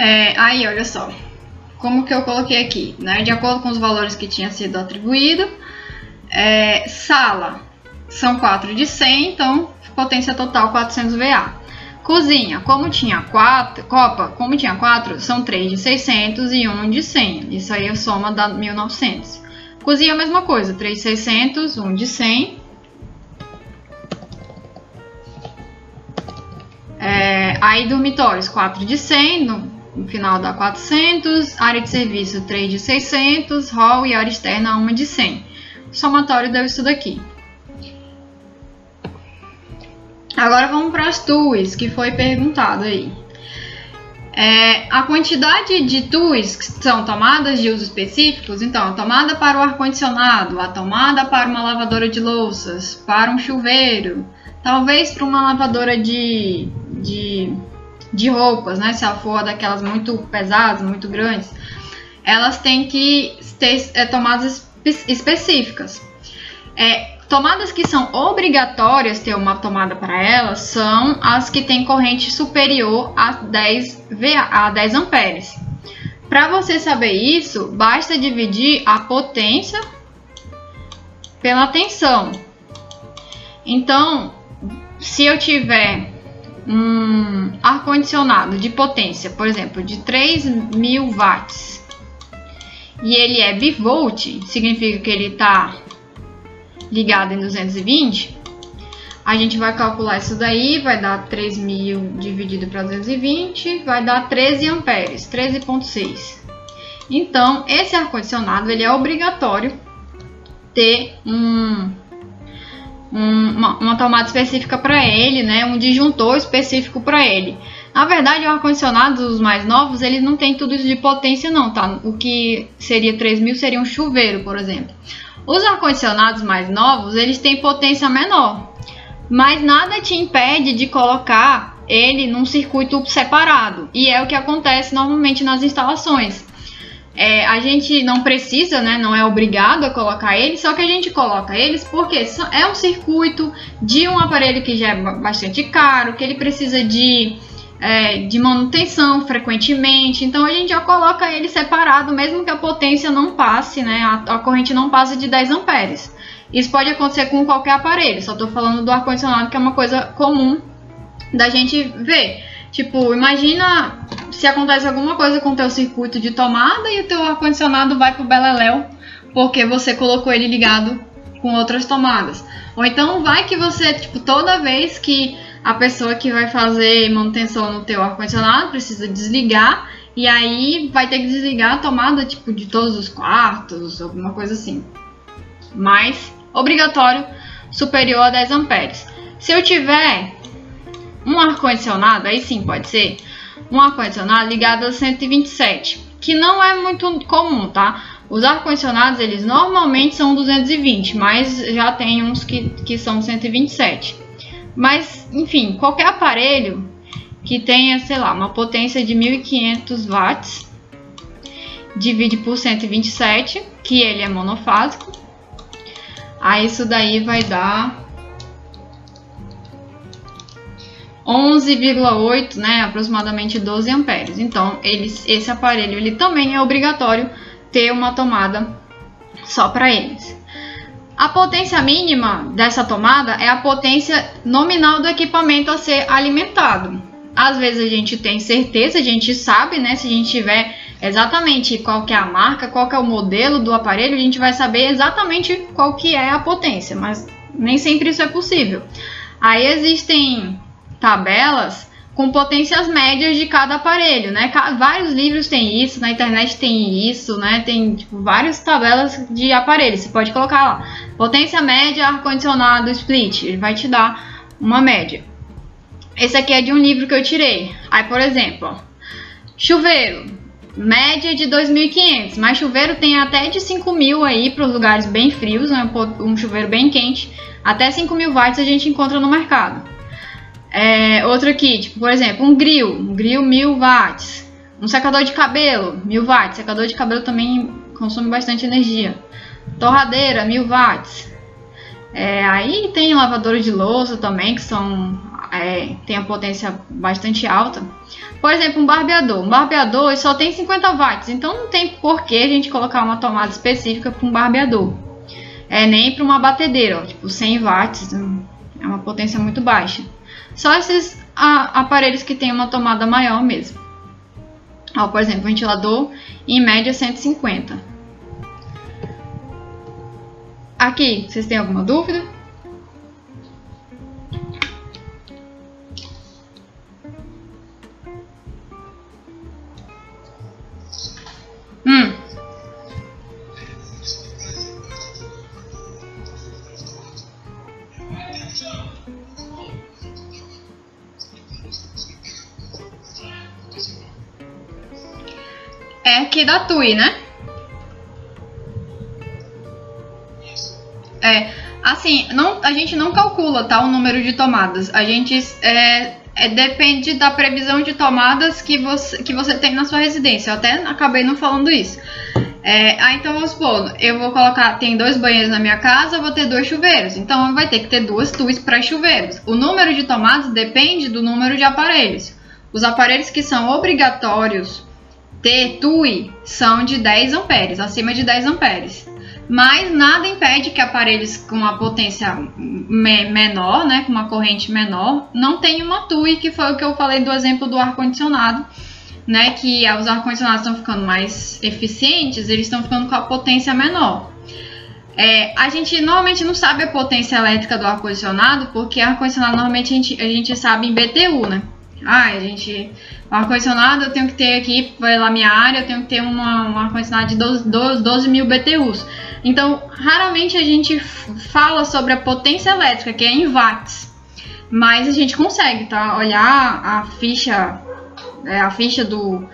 É, aí, olha só. Como que eu coloquei aqui, né? De acordo com os valores que tinha sido atribuído. É, sala são 4 de 100, então potência total 400 VA. Cozinha, como tinha 4, copa, como tinha 4, são 3 de 600 e 1 de 100. Isso aí é soma da 1900. Cozinha a mesma coisa, 3 de 600, 1 de 100. É, aí dormitórios, 4 de 100, no, final dá 400, área de serviço 3 de 600, hall e área externa 1 de 100. O somatório deu isso daqui. Agora vamos para as TUIs, que foi perguntado aí. É, a quantidade de TUIs que são tomadas de uso específicos, então, a tomada para o ar-condicionado, a tomada para uma lavadora de louças, para um chuveiro, talvez para uma lavadora de, de de roupas, né? Se ela for daquelas muito pesadas, muito grandes, elas têm que ter é, tomadas específicas. É, tomadas que são obrigatórias ter uma tomada para elas são as que têm corrente superior a 10, VA, a 10 amperes. Para você saber isso, basta dividir a potência pela tensão. Então, se eu tiver um ar-condicionado de potência, por exemplo, de 3000 watts, e ele é bivolt, significa que ele está ligado em 220, a gente vai calcular isso daí, vai dar 3.000 dividido para 220, vai dar 13 amperes, 13.6. Então, esse ar-condicionado ele é obrigatório ter um um, uma, uma, tomada específica para ele, né? Um disjuntor específico para ele. Na verdade, o ar-condicionado dos mais novos, eles não tem tudo isso de potência não, tá? O que seria 3000 seria um chuveiro, por exemplo. Os ar-condicionados mais novos, eles têm potência menor. Mas nada te impede de colocar ele num circuito separado. E é o que acontece normalmente nas instalações. É, a gente não precisa, né, não é obrigado a colocar eles, só que a gente coloca eles porque é um circuito de um aparelho que já é bastante caro, que ele precisa de, é, de manutenção frequentemente, então a gente já coloca ele separado, mesmo que a potência não passe, né, a, a corrente não passe de 10 amperes. Isso pode acontecer com qualquer aparelho, só estou falando do ar-condicionado que é uma coisa comum da gente ver. Tipo, imagina se acontece alguma coisa com o teu circuito de tomada e o teu ar-condicionado vai pro beleléu porque você colocou ele ligado com outras tomadas. Ou então vai que você, tipo, toda vez que a pessoa que vai fazer manutenção no teu ar-condicionado precisa desligar e aí vai ter que desligar a tomada, tipo, de todos os quartos, alguma coisa assim. Mas, obrigatório, superior a 10 amperes. Se eu tiver um ar-condicionado, aí sim pode ser um ar-condicionado ligado a 127, que não é muito comum, tá? Os ar-condicionados, eles normalmente são 220, mas já tem uns que, que são 127. Mas, enfim, qualquer aparelho que tenha, sei lá, uma potência de 1500 watts, divide por 127, que ele é monofásico. Aí isso daí vai dar 11,8, né, aproximadamente 12 amperes. Então, esse aparelho ele também é obrigatório ter uma tomada só para eles. A potência mínima dessa tomada é a potência nominal do equipamento a ser alimentado. Às vezes a gente tem certeza, a gente sabe, né? Se a gente tiver exatamente qual que é a marca, qual que é o modelo do aparelho, a gente vai saber exatamente qual que é a potência, mas nem sempre isso é possível. Aí existem tabelas com potências médias de cada aparelho, né? Vários livros têm isso, na internet tem isso, né? Tem tipo, várias tabelas de aparelhos. Você pode colocar lá, potência média, ar-condicionado, split. Ele vai te dar uma média. Esse aqui é de um livro que eu tirei. Aí, por exemplo, chuveiro, média de 2.500, mas chuveiro tem até de 5.000 aí para os lugares bem frios, né? um chuveiro bem quente. Até 5.000 watts a gente encontra no mercado. É, outro aqui, tipo, por exemplo, um grill, um grill 1000 watts. Um secador de cabelo, 1000 watts. Secador de cabelo também consome bastante energia. Torradeira, 1000 watts. É, aí tem lavadores de louça também, que são é, tem a potência bastante alta. Por exemplo, um barbeador. Um barbeador só tem 50 watts, então não tem por que a gente colocar uma tomada específica para um barbeador. É, nem para uma batedeira, ó, tipo 100 watts, é uma potência muito baixa. Só esses a, aparelhos que tem uma tomada maior mesmo. Ó, por exemplo, ventilador em média 150. Aqui, vocês têm alguma dúvida? Hum. É aqui da TUI, né? É, assim, não, a gente não calcula, tá, o número de tomadas. A gente é, é, depende da previsão de tomadas que você, que você tem na sua residência. Eu até acabei não falando isso. É, ah, então vamos supor, eu vou colocar, tem dois banheiros na minha casa, vou ter dois chuveiros. Então vai ter que ter duas tuas para chuveiros. O número de tomadas depende do número de aparelhos. Os aparelhos que são obrigatórios ter TUI são de 10 amperes, acima de 10 amperes. Mas nada impede que aparelhos com uma potência me menor, né, com uma corrente menor, não tenham uma TUI, que foi o que eu falei do exemplo do ar-condicionado, né, que os ar-condicionados estão ficando mais eficientes, eles estão ficando com a potência menor. É, a gente normalmente não sabe a potência elétrica do ar-condicionado, porque ar-condicionado normalmente a gente, a gente sabe em BTU, né? Ah, a gente ar-condicionado eu tenho que ter aqui, pela minha área, eu tenho que ter uma, um ar-condicionado de 12, 12, 12 mil BTUs. Então, raramente a gente fala sobre a potência elétrica, que é em watts. Mas a gente consegue, tá? Olhar a ficha, é, a ficha do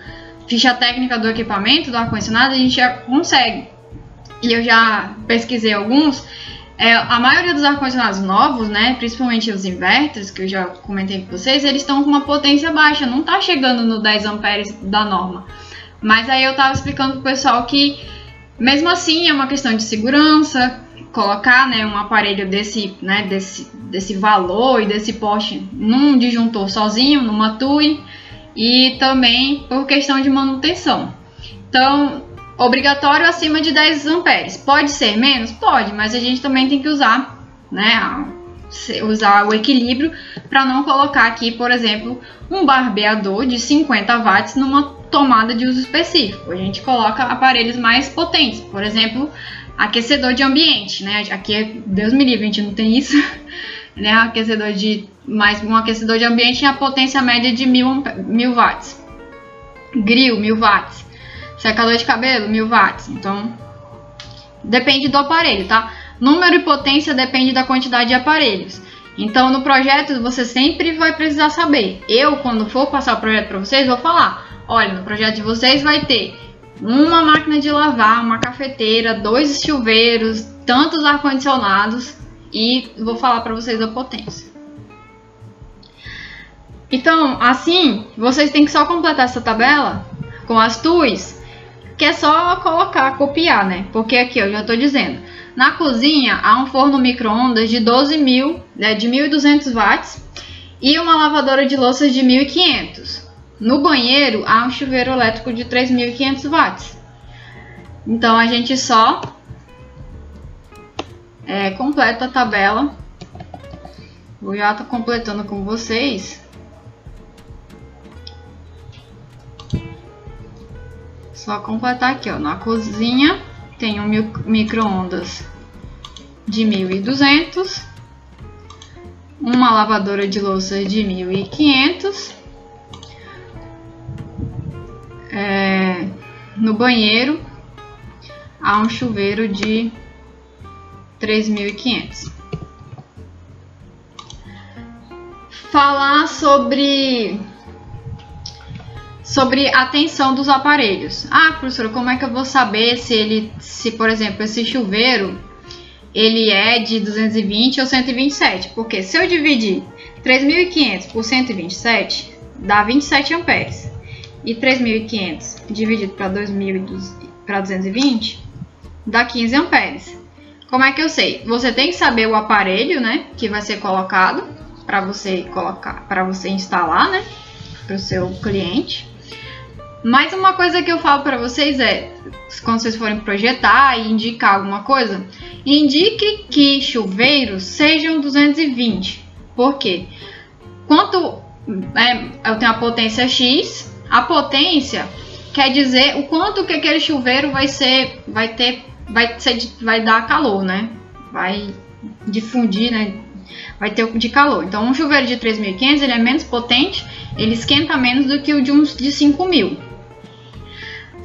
ficha técnica do equipamento do ar-condicionado, a gente já consegue. E eu já pesquisei alguns é, a maioria dos ar-condicionados novos, né, principalmente os inverters, que eu já comentei com vocês, eles estão com uma potência baixa, não está chegando no 10 amperes da norma. Mas aí eu estava explicando pro pessoal que, mesmo assim, é uma questão de segurança, colocar né, um aparelho desse, né, desse, desse valor e desse poste num disjuntor sozinho, numa TUI, e também por questão de manutenção. Então, obrigatório acima de 10 amperes. Pode ser menos? Pode, mas a gente também tem que usar, né, usar o equilíbrio para não colocar aqui, por exemplo, um barbeador de 50 watts numa tomada de uso específico. A gente coloca aparelhos mais potentes, por exemplo, aquecedor de ambiente, né? Aqui, é, Deus me livre, a gente não tem isso, né? Aquecedor de mais um aquecedor de ambiente tem a potência média de 1000, 1000 watts. Grill, 1000 watts. Secador de cabelo, 1000 watts. Então, depende do aparelho, tá? Número e potência depende da quantidade de aparelhos. Então, no projeto, você sempre vai precisar saber. Eu, quando for passar o projeto para vocês, vou falar: olha, no projeto de vocês vai ter uma máquina de lavar, uma cafeteira, dois chuveiros, tantos ar-condicionados e vou falar para vocês a potência. Então, assim, vocês têm que só completar essa tabela com as TUIs, que é só colocar, copiar, né? Porque aqui eu já estou dizendo. Na cozinha há um forno micro-ondas de 12 mil, né, de 1.200 watts e uma lavadora de louças de 1.500. No banheiro há um chuveiro elétrico de 3.500 watts. Então a gente só é, completa a tabela. Vou já estar completando com vocês. Só completar aqui, ó. Na cozinha tem um micro-ondas de 1200, uma lavadora de louça de 1500, é, no banheiro há um chuveiro de 3500. Falar sobre sobre a tensão dos aparelhos. Ah, professora, como é que eu vou saber se ele, se por exemplo, esse chuveiro ele é de 220 ou 127? Porque se eu dividir 3.500 por 127, dá 27 amperes. E 3.500 dividido para 220 dá 15 amperes. Como é que eu sei? Você tem que saber o aparelho, né, que vai ser colocado para você colocar, para você instalar, né, para o seu cliente. Mas uma coisa que eu falo para vocês é, quando vocês forem projetar e indicar alguma coisa, indique que chuveiros sejam 220. Por quê? Quanto é, eu tenho a potência X, a potência quer dizer o quanto que aquele chuveiro vai ser, vai ter, vai ser, vai dar calor, né? Vai difundir, né? Vai ter de calor. Então, um chuveiro de 3.500 ele é menos potente, ele esquenta menos do que o de uns de 5.000.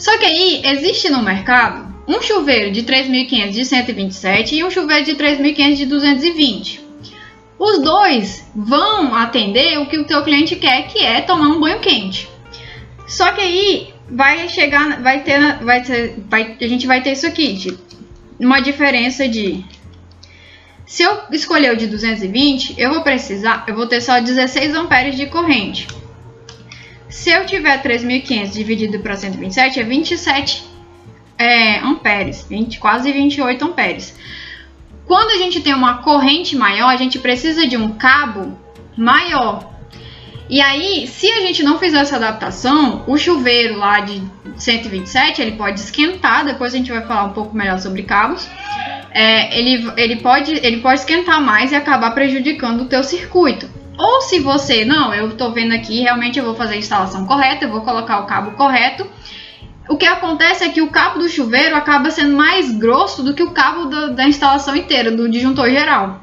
Só que aí existe no mercado um chuveiro de 3.500 de 127 e um chuveiro de 3.500 de 220. Os dois vão atender o que o teu cliente quer, que é tomar um banho quente. Só que aí vai chegar, vai ter, vai ter, vai, a gente vai ter isso aqui, de uma diferença de se eu escolher o de 220, eu vou precisar, eu vou ter só 16 amperes de corrente. Se eu tiver 3.500 dividido para 127, é 27 é, amperes, 20, quase 28 amperes. Quando a gente tem uma corrente maior, a gente precisa de um cabo maior. E aí, se a gente não fizer essa adaptação, o chuveiro lá de 127, ele pode esquentar, depois a gente vai falar um pouco melhor sobre cabos. É, ele, ele, pode, ele pode esquentar mais e acabar prejudicando o teu circuito. Ou se você, não, eu estou vendo aqui, realmente eu vou fazer a instalação correta, eu vou colocar o cabo correto. O que acontece é que o cabo do chuveiro acaba sendo mais grosso do que o cabo da, da instalação inteira, do disjuntor geral.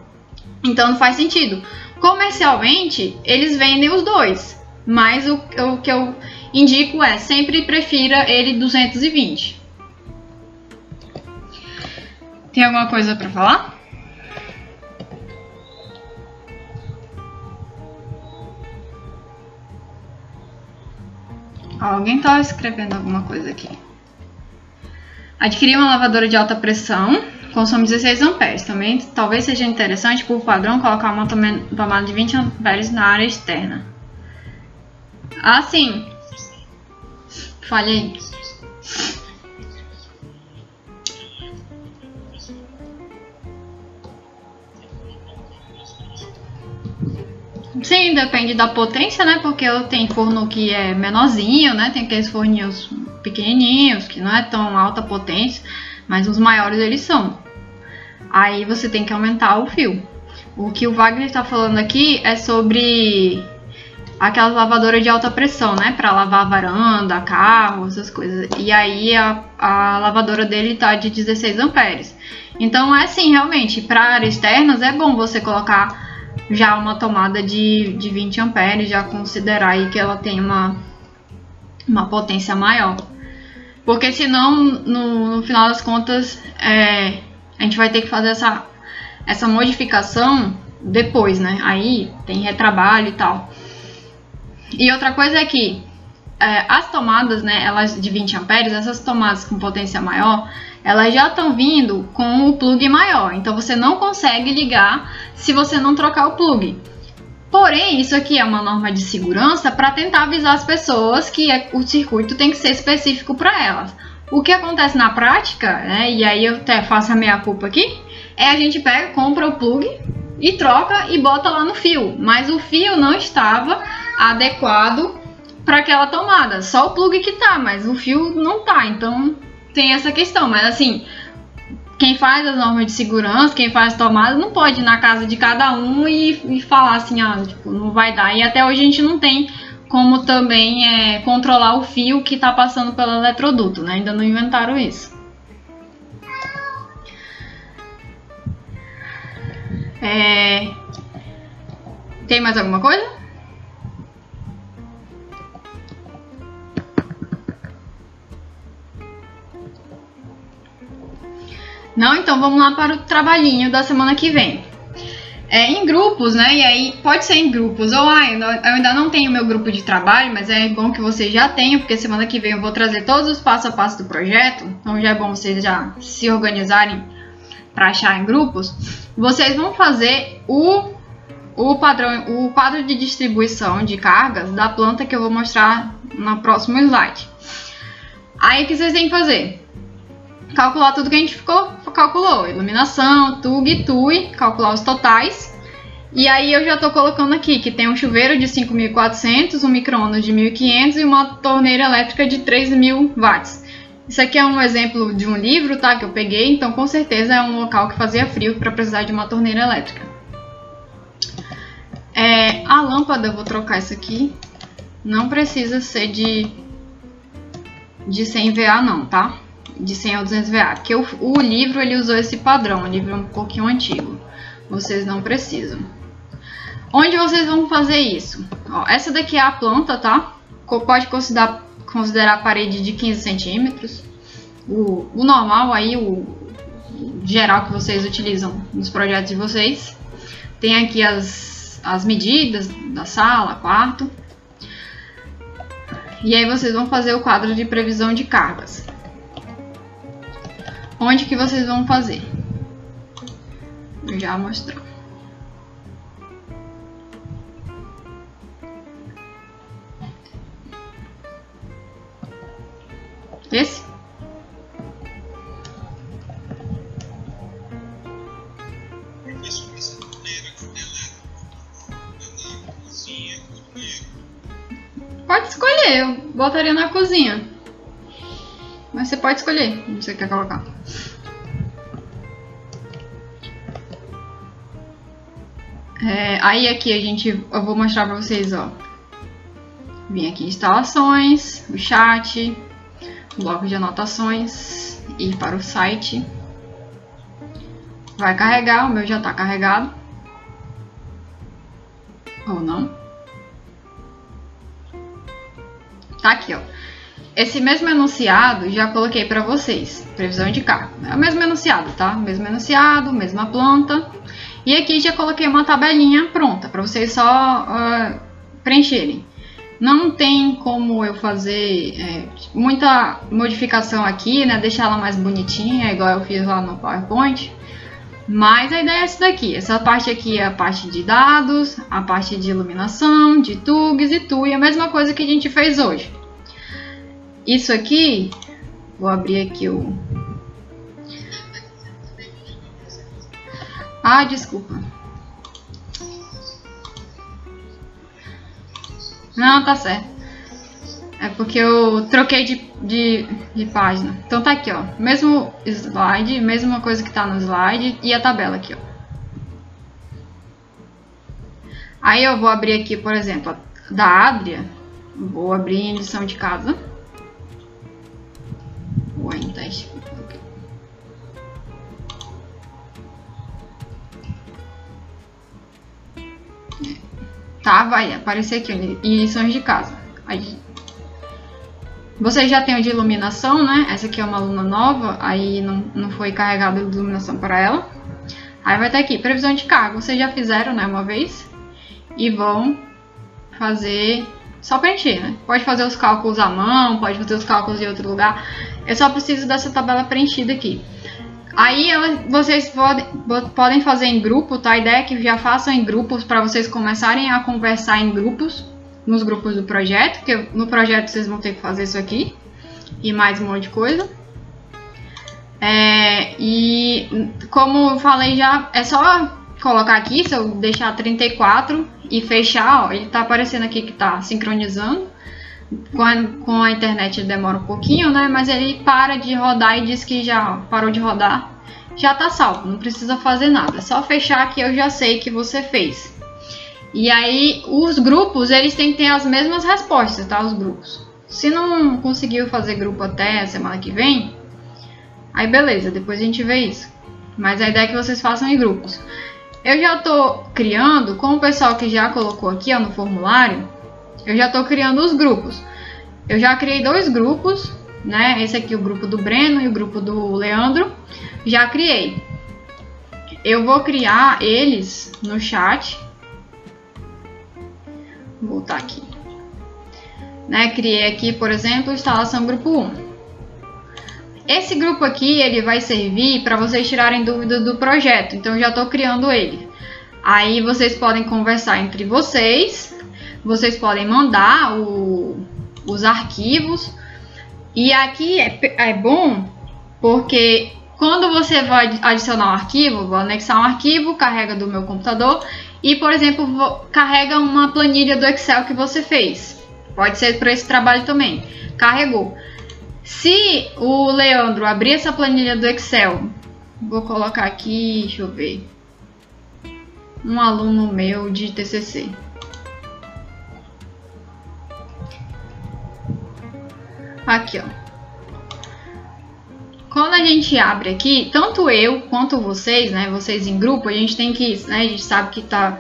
Então não faz sentido. Comercialmente, eles vendem os dois, mas o, o que eu indico é sempre prefira ele 220. Tem alguma coisa para falar? Alguém tá escrevendo alguma coisa aqui. Adquirir uma lavadora de alta pressão, consome 16 amperes. Também talvez seja interessante, por padrão, colocar uma tomada de 20 amperes na área externa. Ah, sim. Falhei. Sim, depende da potência, né? Porque tenho forno que é menorzinho, né? Tem aqueles forninhos pequenininhos, que não é tão alta potência, mas os maiores eles são. Aí você tem que aumentar o fio. O que o Wagner está falando aqui é sobre aquelas lavadoras de alta pressão, né? Para lavar varanda, carro, essas coisas. E aí a, a lavadora dele tá de 16 amperes. Então é assim, realmente, para áreas externas é bom você colocar já uma tomada de, de 20 amperes, já considerar aí que ela tem uma, uma potência maior. Porque senão, no, no final das contas, é, a gente vai ter que fazer essa, essa modificação depois, né? Aí tem retrabalho e tal. E outra coisa é que é, as tomadas, né, elas de 20 amperes, essas tomadas com potência maior, elas já estão vindo com o plug maior. Então você não consegue ligar se você não trocar o plug. Porém, isso aqui é uma norma de segurança para tentar avisar as pessoas que é, o circuito tem que ser específico para elas. O que acontece na prática, né, e aí eu até faço a minha culpa aqui, é a gente pega, compra o plug e troca e bota lá no fio, mas o fio não estava adequado para aquela tomada. Só o plug que tá, mas o fio não tá. Então tem essa questão. Mas assim, quem faz as normas de segurança, quem faz tomada, não pode ir na casa de cada um e, e falar assim, ah, tipo, não vai dar. E até hoje a gente não tem como também é, controlar o fio que está passando pelo eletroduto, né? Ainda não inventaram isso. É... Tem mais alguma coisa? Não? Então vamos lá para o trabalhinho da semana que vem. É, em grupos, né? E aí pode ser em grupos. Ou ah, eu ainda não tenho meu grupo de trabalho, mas é bom que vocês já tenham, porque semana que vem eu vou trazer todos os passo a passo do projeto. Então já é bom vocês já se organizarem para achar em grupos. Vocês vão fazer o, o padrão, o quadro de distribuição de cargas da planta que eu vou mostrar no próximo slide. Aí o que vocês têm que fazer? Calcular tudo que a gente ficou, calculou. Iluminação, TUG, TUI, calcular os totais. E aí eu já estou colocando aqui que tem um chuveiro de 5.400, um micro-ondas de 1.500 e uma torneira elétrica de 3.000 watts. Isso aqui é um exemplo de um livro, tá? Que eu peguei, então com certeza é um local que fazia frio para precisar de uma torneira elétrica. É, a lâmpada, eu vou trocar isso aqui. Não precisa ser de, de 100 VA não, tá? De 100 a 200 VA, porque o, o livro ele usou esse padrão, o livro é um pouquinho antigo. Vocês não precisam. Onde vocês vão fazer isso? Ó, essa daqui é a planta, tá? Pode considerar, considerar a parede de 15 centímetros. O, o normal aí, o geral que vocês utilizam nos projetos de vocês. Tem aqui as, as medidas da sala, quarto. E aí vocês vão fazer o quadro de previsão de cargas. Onde que vocês vão fazer? Já mostrar. Esse? Pode escolher, eu botaria na cozinha. Mas você pode escolher onde você quer colocar. É, aí aqui a gente, eu vou mostrar para vocês, ó. Vim aqui instalações, o chat, bloco de anotações, ir para o site. Vai carregar, o meu já está carregado. Ou não. Tá aqui, ó. Esse mesmo enunciado já coloquei para vocês, previsão de cargo. É o mesmo enunciado, tá? Mesmo enunciado, mesma planta. E aqui já coloquei uma tabelinha pronta para vocês só uh, preencherem. Não tem como eu fazer é, muita modificação aqui, né? Deixar ela mais bonitinha, igual eu fiz lá no PowerPoint. Mas a ideia é essa daqui. Essa parte aqui é a parte de dados, a parte de iluminação, de tugs e tu, e a mesma coisa que a gente fez hoje. Isso aqui, vou abrir aqui o... Ah, desculpa. Não, tá certo. É porque eu troquei de, de, de, página. Então tá aqui, ó. Mesmo slide, mesma coisa que tá no slide e a tabela aqui, ó. Aí eu vou abrir aqui, por exemplo, da Adria. Vou abrir em edição de casa. Tá, vai aparecer aqui, lições de casa. Aí, vocês já têm o de iluminação, né? Essa aqui é uma aluna nova, aí não, não foi carregada de iluminação para ela. Aí vai estar aqui, previsão de carga. Vocês já fizeram, né, uma vez. E vão fazer só preencher, né? Pode fazer os cálculos à mão, pode fazer os cálculos em outro lugar. Eu só preciso dessa tabela preenchida aqui. Aí ela, vocês pode, podem fazer em grupo, tá? A ideia é que já façam em grupos para vocês começarem a conversar em grupos, nos grupos do projeto, que no projeto vocês vão ter que fazer isso aqui e mais um monte de coisa. É, e como eu falei já, é só colocar aqui, se eu deixar 34 e fechar, ó, ele tá aparecendo aqui que tá sincronizando. Com a, com a internet demora um pouquinho, né? Mas ele para de rodar e diz que já parou de rodar. Já tá salvo, não precisa fazer nada. É só fechar que eu já sei que você fez. E aí, os grupos, eles têm que ter as mesmas respostas, tá? Os grupos. Se não conseguiu fazer grupo até semana que vem, aí beleza, depois a gente vê isso. Mas a ideia é que vocês façam em grupos. Eu já tô criando, com o pessoal que já colocou aqui ó, no formulário, eu já tô criando os grupos. Eu já criei dois grupos, né? Esse aqui, o grupo do Breno e o grupo do Leandro. Já criei. Eu vou criar eles no chat. Vou voltar aqui. Né? Criei aqui, por exemplo, instalação grupo 1. Esse grupo aqui, ele vai servir para vocês tirarem dúvidas do projeto. Então, eu já estou criando ele. Aí, vocês podem conversar entre vocês. Vocês podem mandar o, os arquivos. E aqui é, é bom porque quando você vai adicionar um arquivo, vou anexar um arquivo, carrega do meu computador e, por exemplo, vou, carrega uma planilha do Excel que você fez. Pode ser para esse trabalho também. Carregou. Se o Leandro abrir essa planilha do Excel, vou colocar aqui, deixa eu ver, um aluno meu de TCC. Aqui, ó. Quando a gente abre aqui, tanto eu quanto vocês, né, vocês em grupo, a gente tem que, né, a gente sabe que tá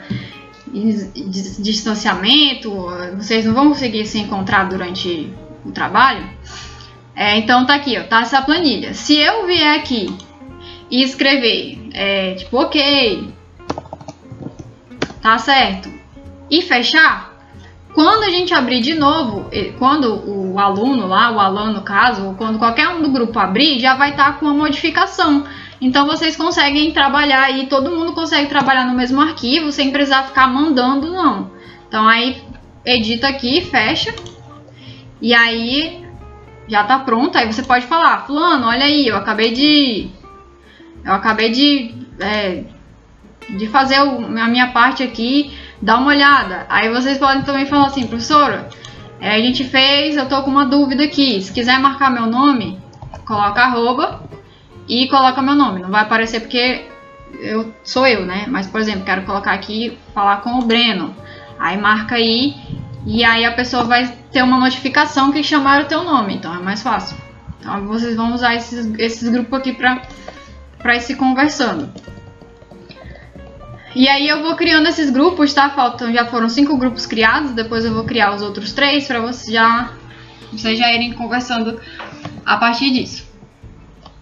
distanciamento, vocês não vão conseguir se encontrar durante o trabalho. É, então tá aqui, ó, tá essa planilha. Se eu vier aqui e escrever, é, tipo, ok, tá certo, e fechar, quando a gente abrir de novo, quando o aluno lá, o aluno no caso, ou quando qualquer um do grupo abrir, já vai estar tá com uma modificação. Então vocês conseguem trabalhar aí, todo mundo consegue trabalhar no mesmo arquivo sem precisar ficar mandando, não. Então aí edita aqui, fecha. E aí já tá pronto. Aí você pode falar, fulano, olha aí, eu acabei de. Eu acabei de. É, de fazer a minha parte aqui, dá uma olhada. Aí vocês podem também falar assim, professora, é, a gente fez, eu tô com uma dúvida aqui. Se quiser marcar meu nome, coloca arroba e coloca meu nome. Não vai aparecer porque eu sou eu, né? Mas, por exemplo, quero colocar aqui, falar com o Breno. Aí marca aí e aí a pessoa vai ter uma notificação que chamaram o teu nome. Então é mais fácil. Então vocês vão usar esses, esses grupos aqui para para ir se conversando. E aí eu vou criando esses grupos, tá? Faltam, já foram cinco grupos criados, depois eu vou criar os outros três para vocês já, vocês já irem conversando a partir disso.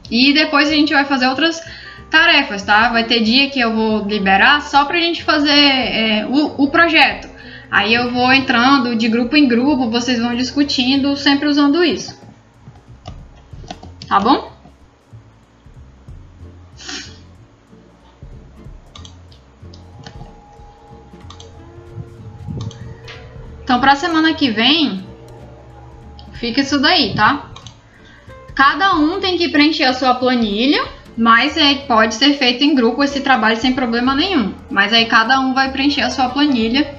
E depois a gente vai fazer outras tarefas, tá? Vai ter dia que eu vou liberar só pra gente fazer é, o, o projeto. Aí eu vou entrando de grupo em grupo, vocês vão discutindo, sempre usando isso. Tá bom? Então, para a semana que vem, fica isso daí, tá? Cada um tem que preencher a sua planilha, mas é, pode ser feito em grupo esse trabalho sem problema nenhum. Mas aí cada um vai preencher a sua planilha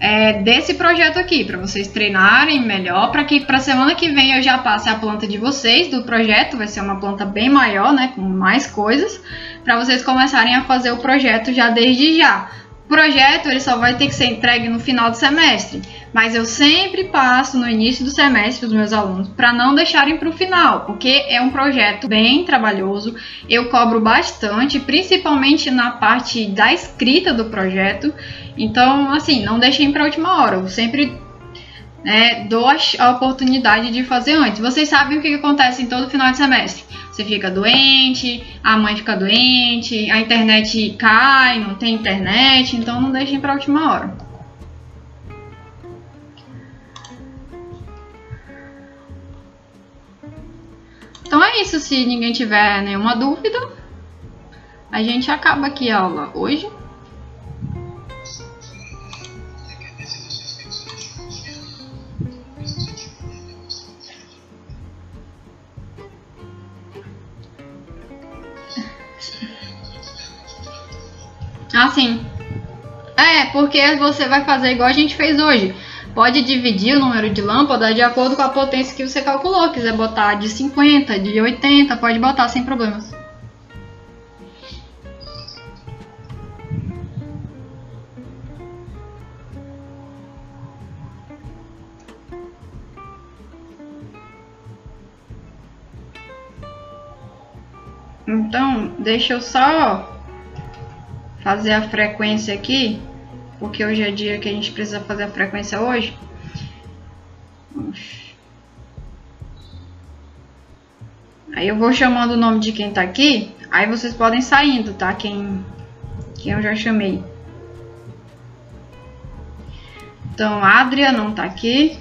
é, desse projeto aqui, para vocês treinarem melhor, para que para semana que vem eu já passe a planta de vocês do projeto, vai ser uma planta bem maior, né, com mais coisas, para vocês começarem a fazer o projeto já desde já. O projeto ele só vai ter que ser entregue no final do semestre, mas eu sempre passo no início do semestre os meus alunos para não deixarem para o final, porque é um projeto bem trabalhoso. Eu cobro bastante, principalmente na parte da escrita do projeto. Então, assim, não deixem para a última hora. Eu sempre né, dou a oportunidade de fazer antes. Vocês sabem o que acontece em todo final de semestre você fica doente, a mãe fica doente, a internet cai, não tem internet, então não deixem para a última hora. Então é isso, se ninguém tiver nenhuma dúvida, a gente acaba aqui a aula hoje. Ah, sim. É, porque você vai fazer igual a gente fez hoje. Pode dividir o número de lâmpadas de acordo com a potência que você calculou. Quiser botar de 50, de 80, pode botar sem problemas. Então, deixa eu só fazer a frequência aqui, porque hoje é dia que a gente precisa fazer a frequência hoje. Aí eu vou chamando o nome de quem tá aqui, aí vocês podem saindo, tá? Quem, quem eu já chamei. Então, Adria não tá aqui.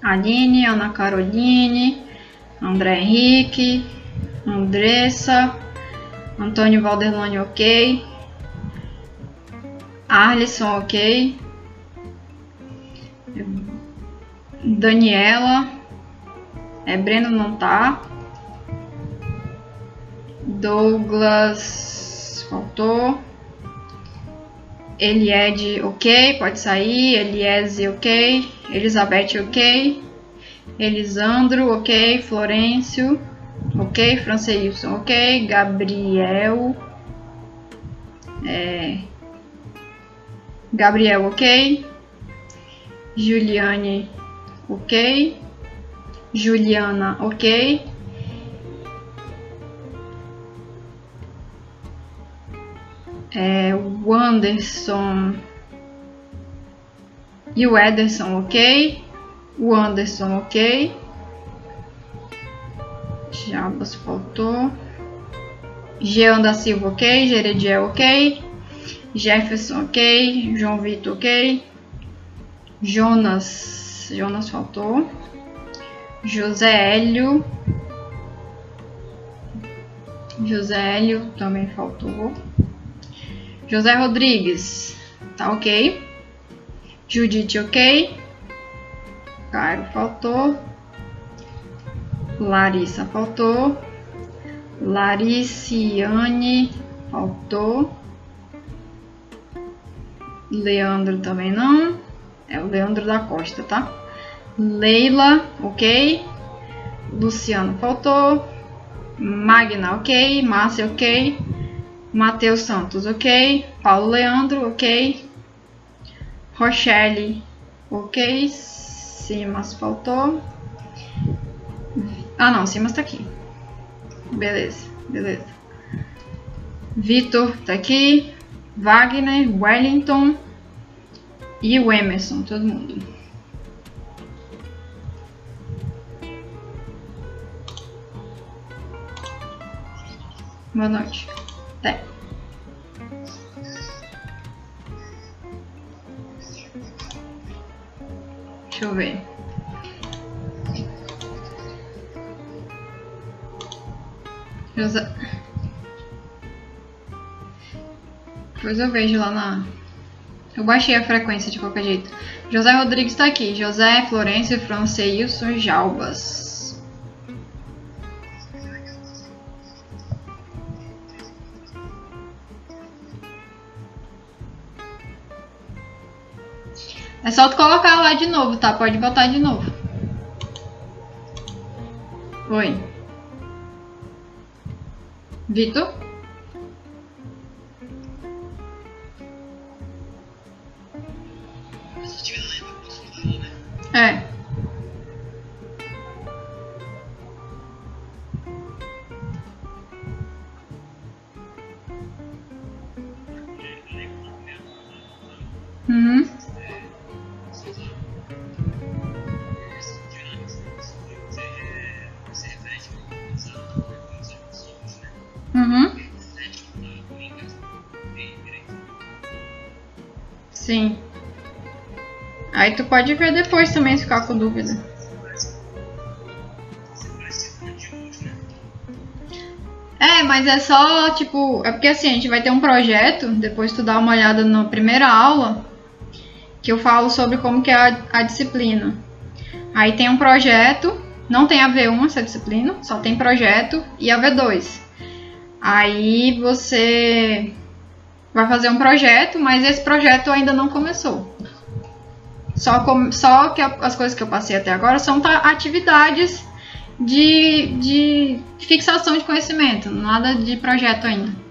Aline, Ana Caroline, André Henrique, Andressa, Antônio Valderlone, ok. Arlisson, ok. Daniela. É, Breno não tá. Douglas faltou. Elied, ok, pode sair. Eliese, ok. Elizabeth, ok. Elisandro, ok. Florencio. Ok, Franceilson, ok. Gabriel. É, Gabriel, ok. Juliane, ok. Juliana, ok. É, o Anderson e o Ederson, ok. O Anderson, ok. Jabas faltou. Jean da Silva, ok. Gerediel, ok. Jefferson, ok. João Vitor, ok. Jonas, Jonas faltou. José Hélio. José Hélio também faltou. José Rodrigues, tá ok. Judite, ok. Cairo faltou. Larissa faltou. Lariciane faltou. Leandro também não. É o Leandro da Costa, tá? Leila, ok. Luciano faltou. Magna, ok. Márcia, ok. Matheus Santos, ok. Paulo Leandro, ok. Rochelle, ok. Simas faltou. Ah, não, Simas tá aqui. Beleza, beleza. Vitor tá aqui. Wagner, Wellington e o Emerson, todo mundo. Boa noite. Até. Deixa eu ver. José... Depois eu vejo lá na... Eu baixei a frequência de qualquer jeito. José Rodrigues está aqui. José, Florencio, e Jalbas. É só tu colocar lá de novo, tá? Pode botar de novo. Oi. Vitor? Tu pode ver depois também se ficar com dúvida. É, mas é só, tipo, é porque assim, a gente vai ter um projeto, depois tu dá uma olhada na primeira aula, que eu falo sobre como que é a, a disciplina. Aí tem um projeto, não tem a V1 essa disciplina, só tem projeto e a V2. Aí você vai fazer um projeto, mas esse projeto ainda não começou. Só, com, só que as coisas que eu passei até agora são atividades de, de fixação de conhecimento, nada de projeto ainda.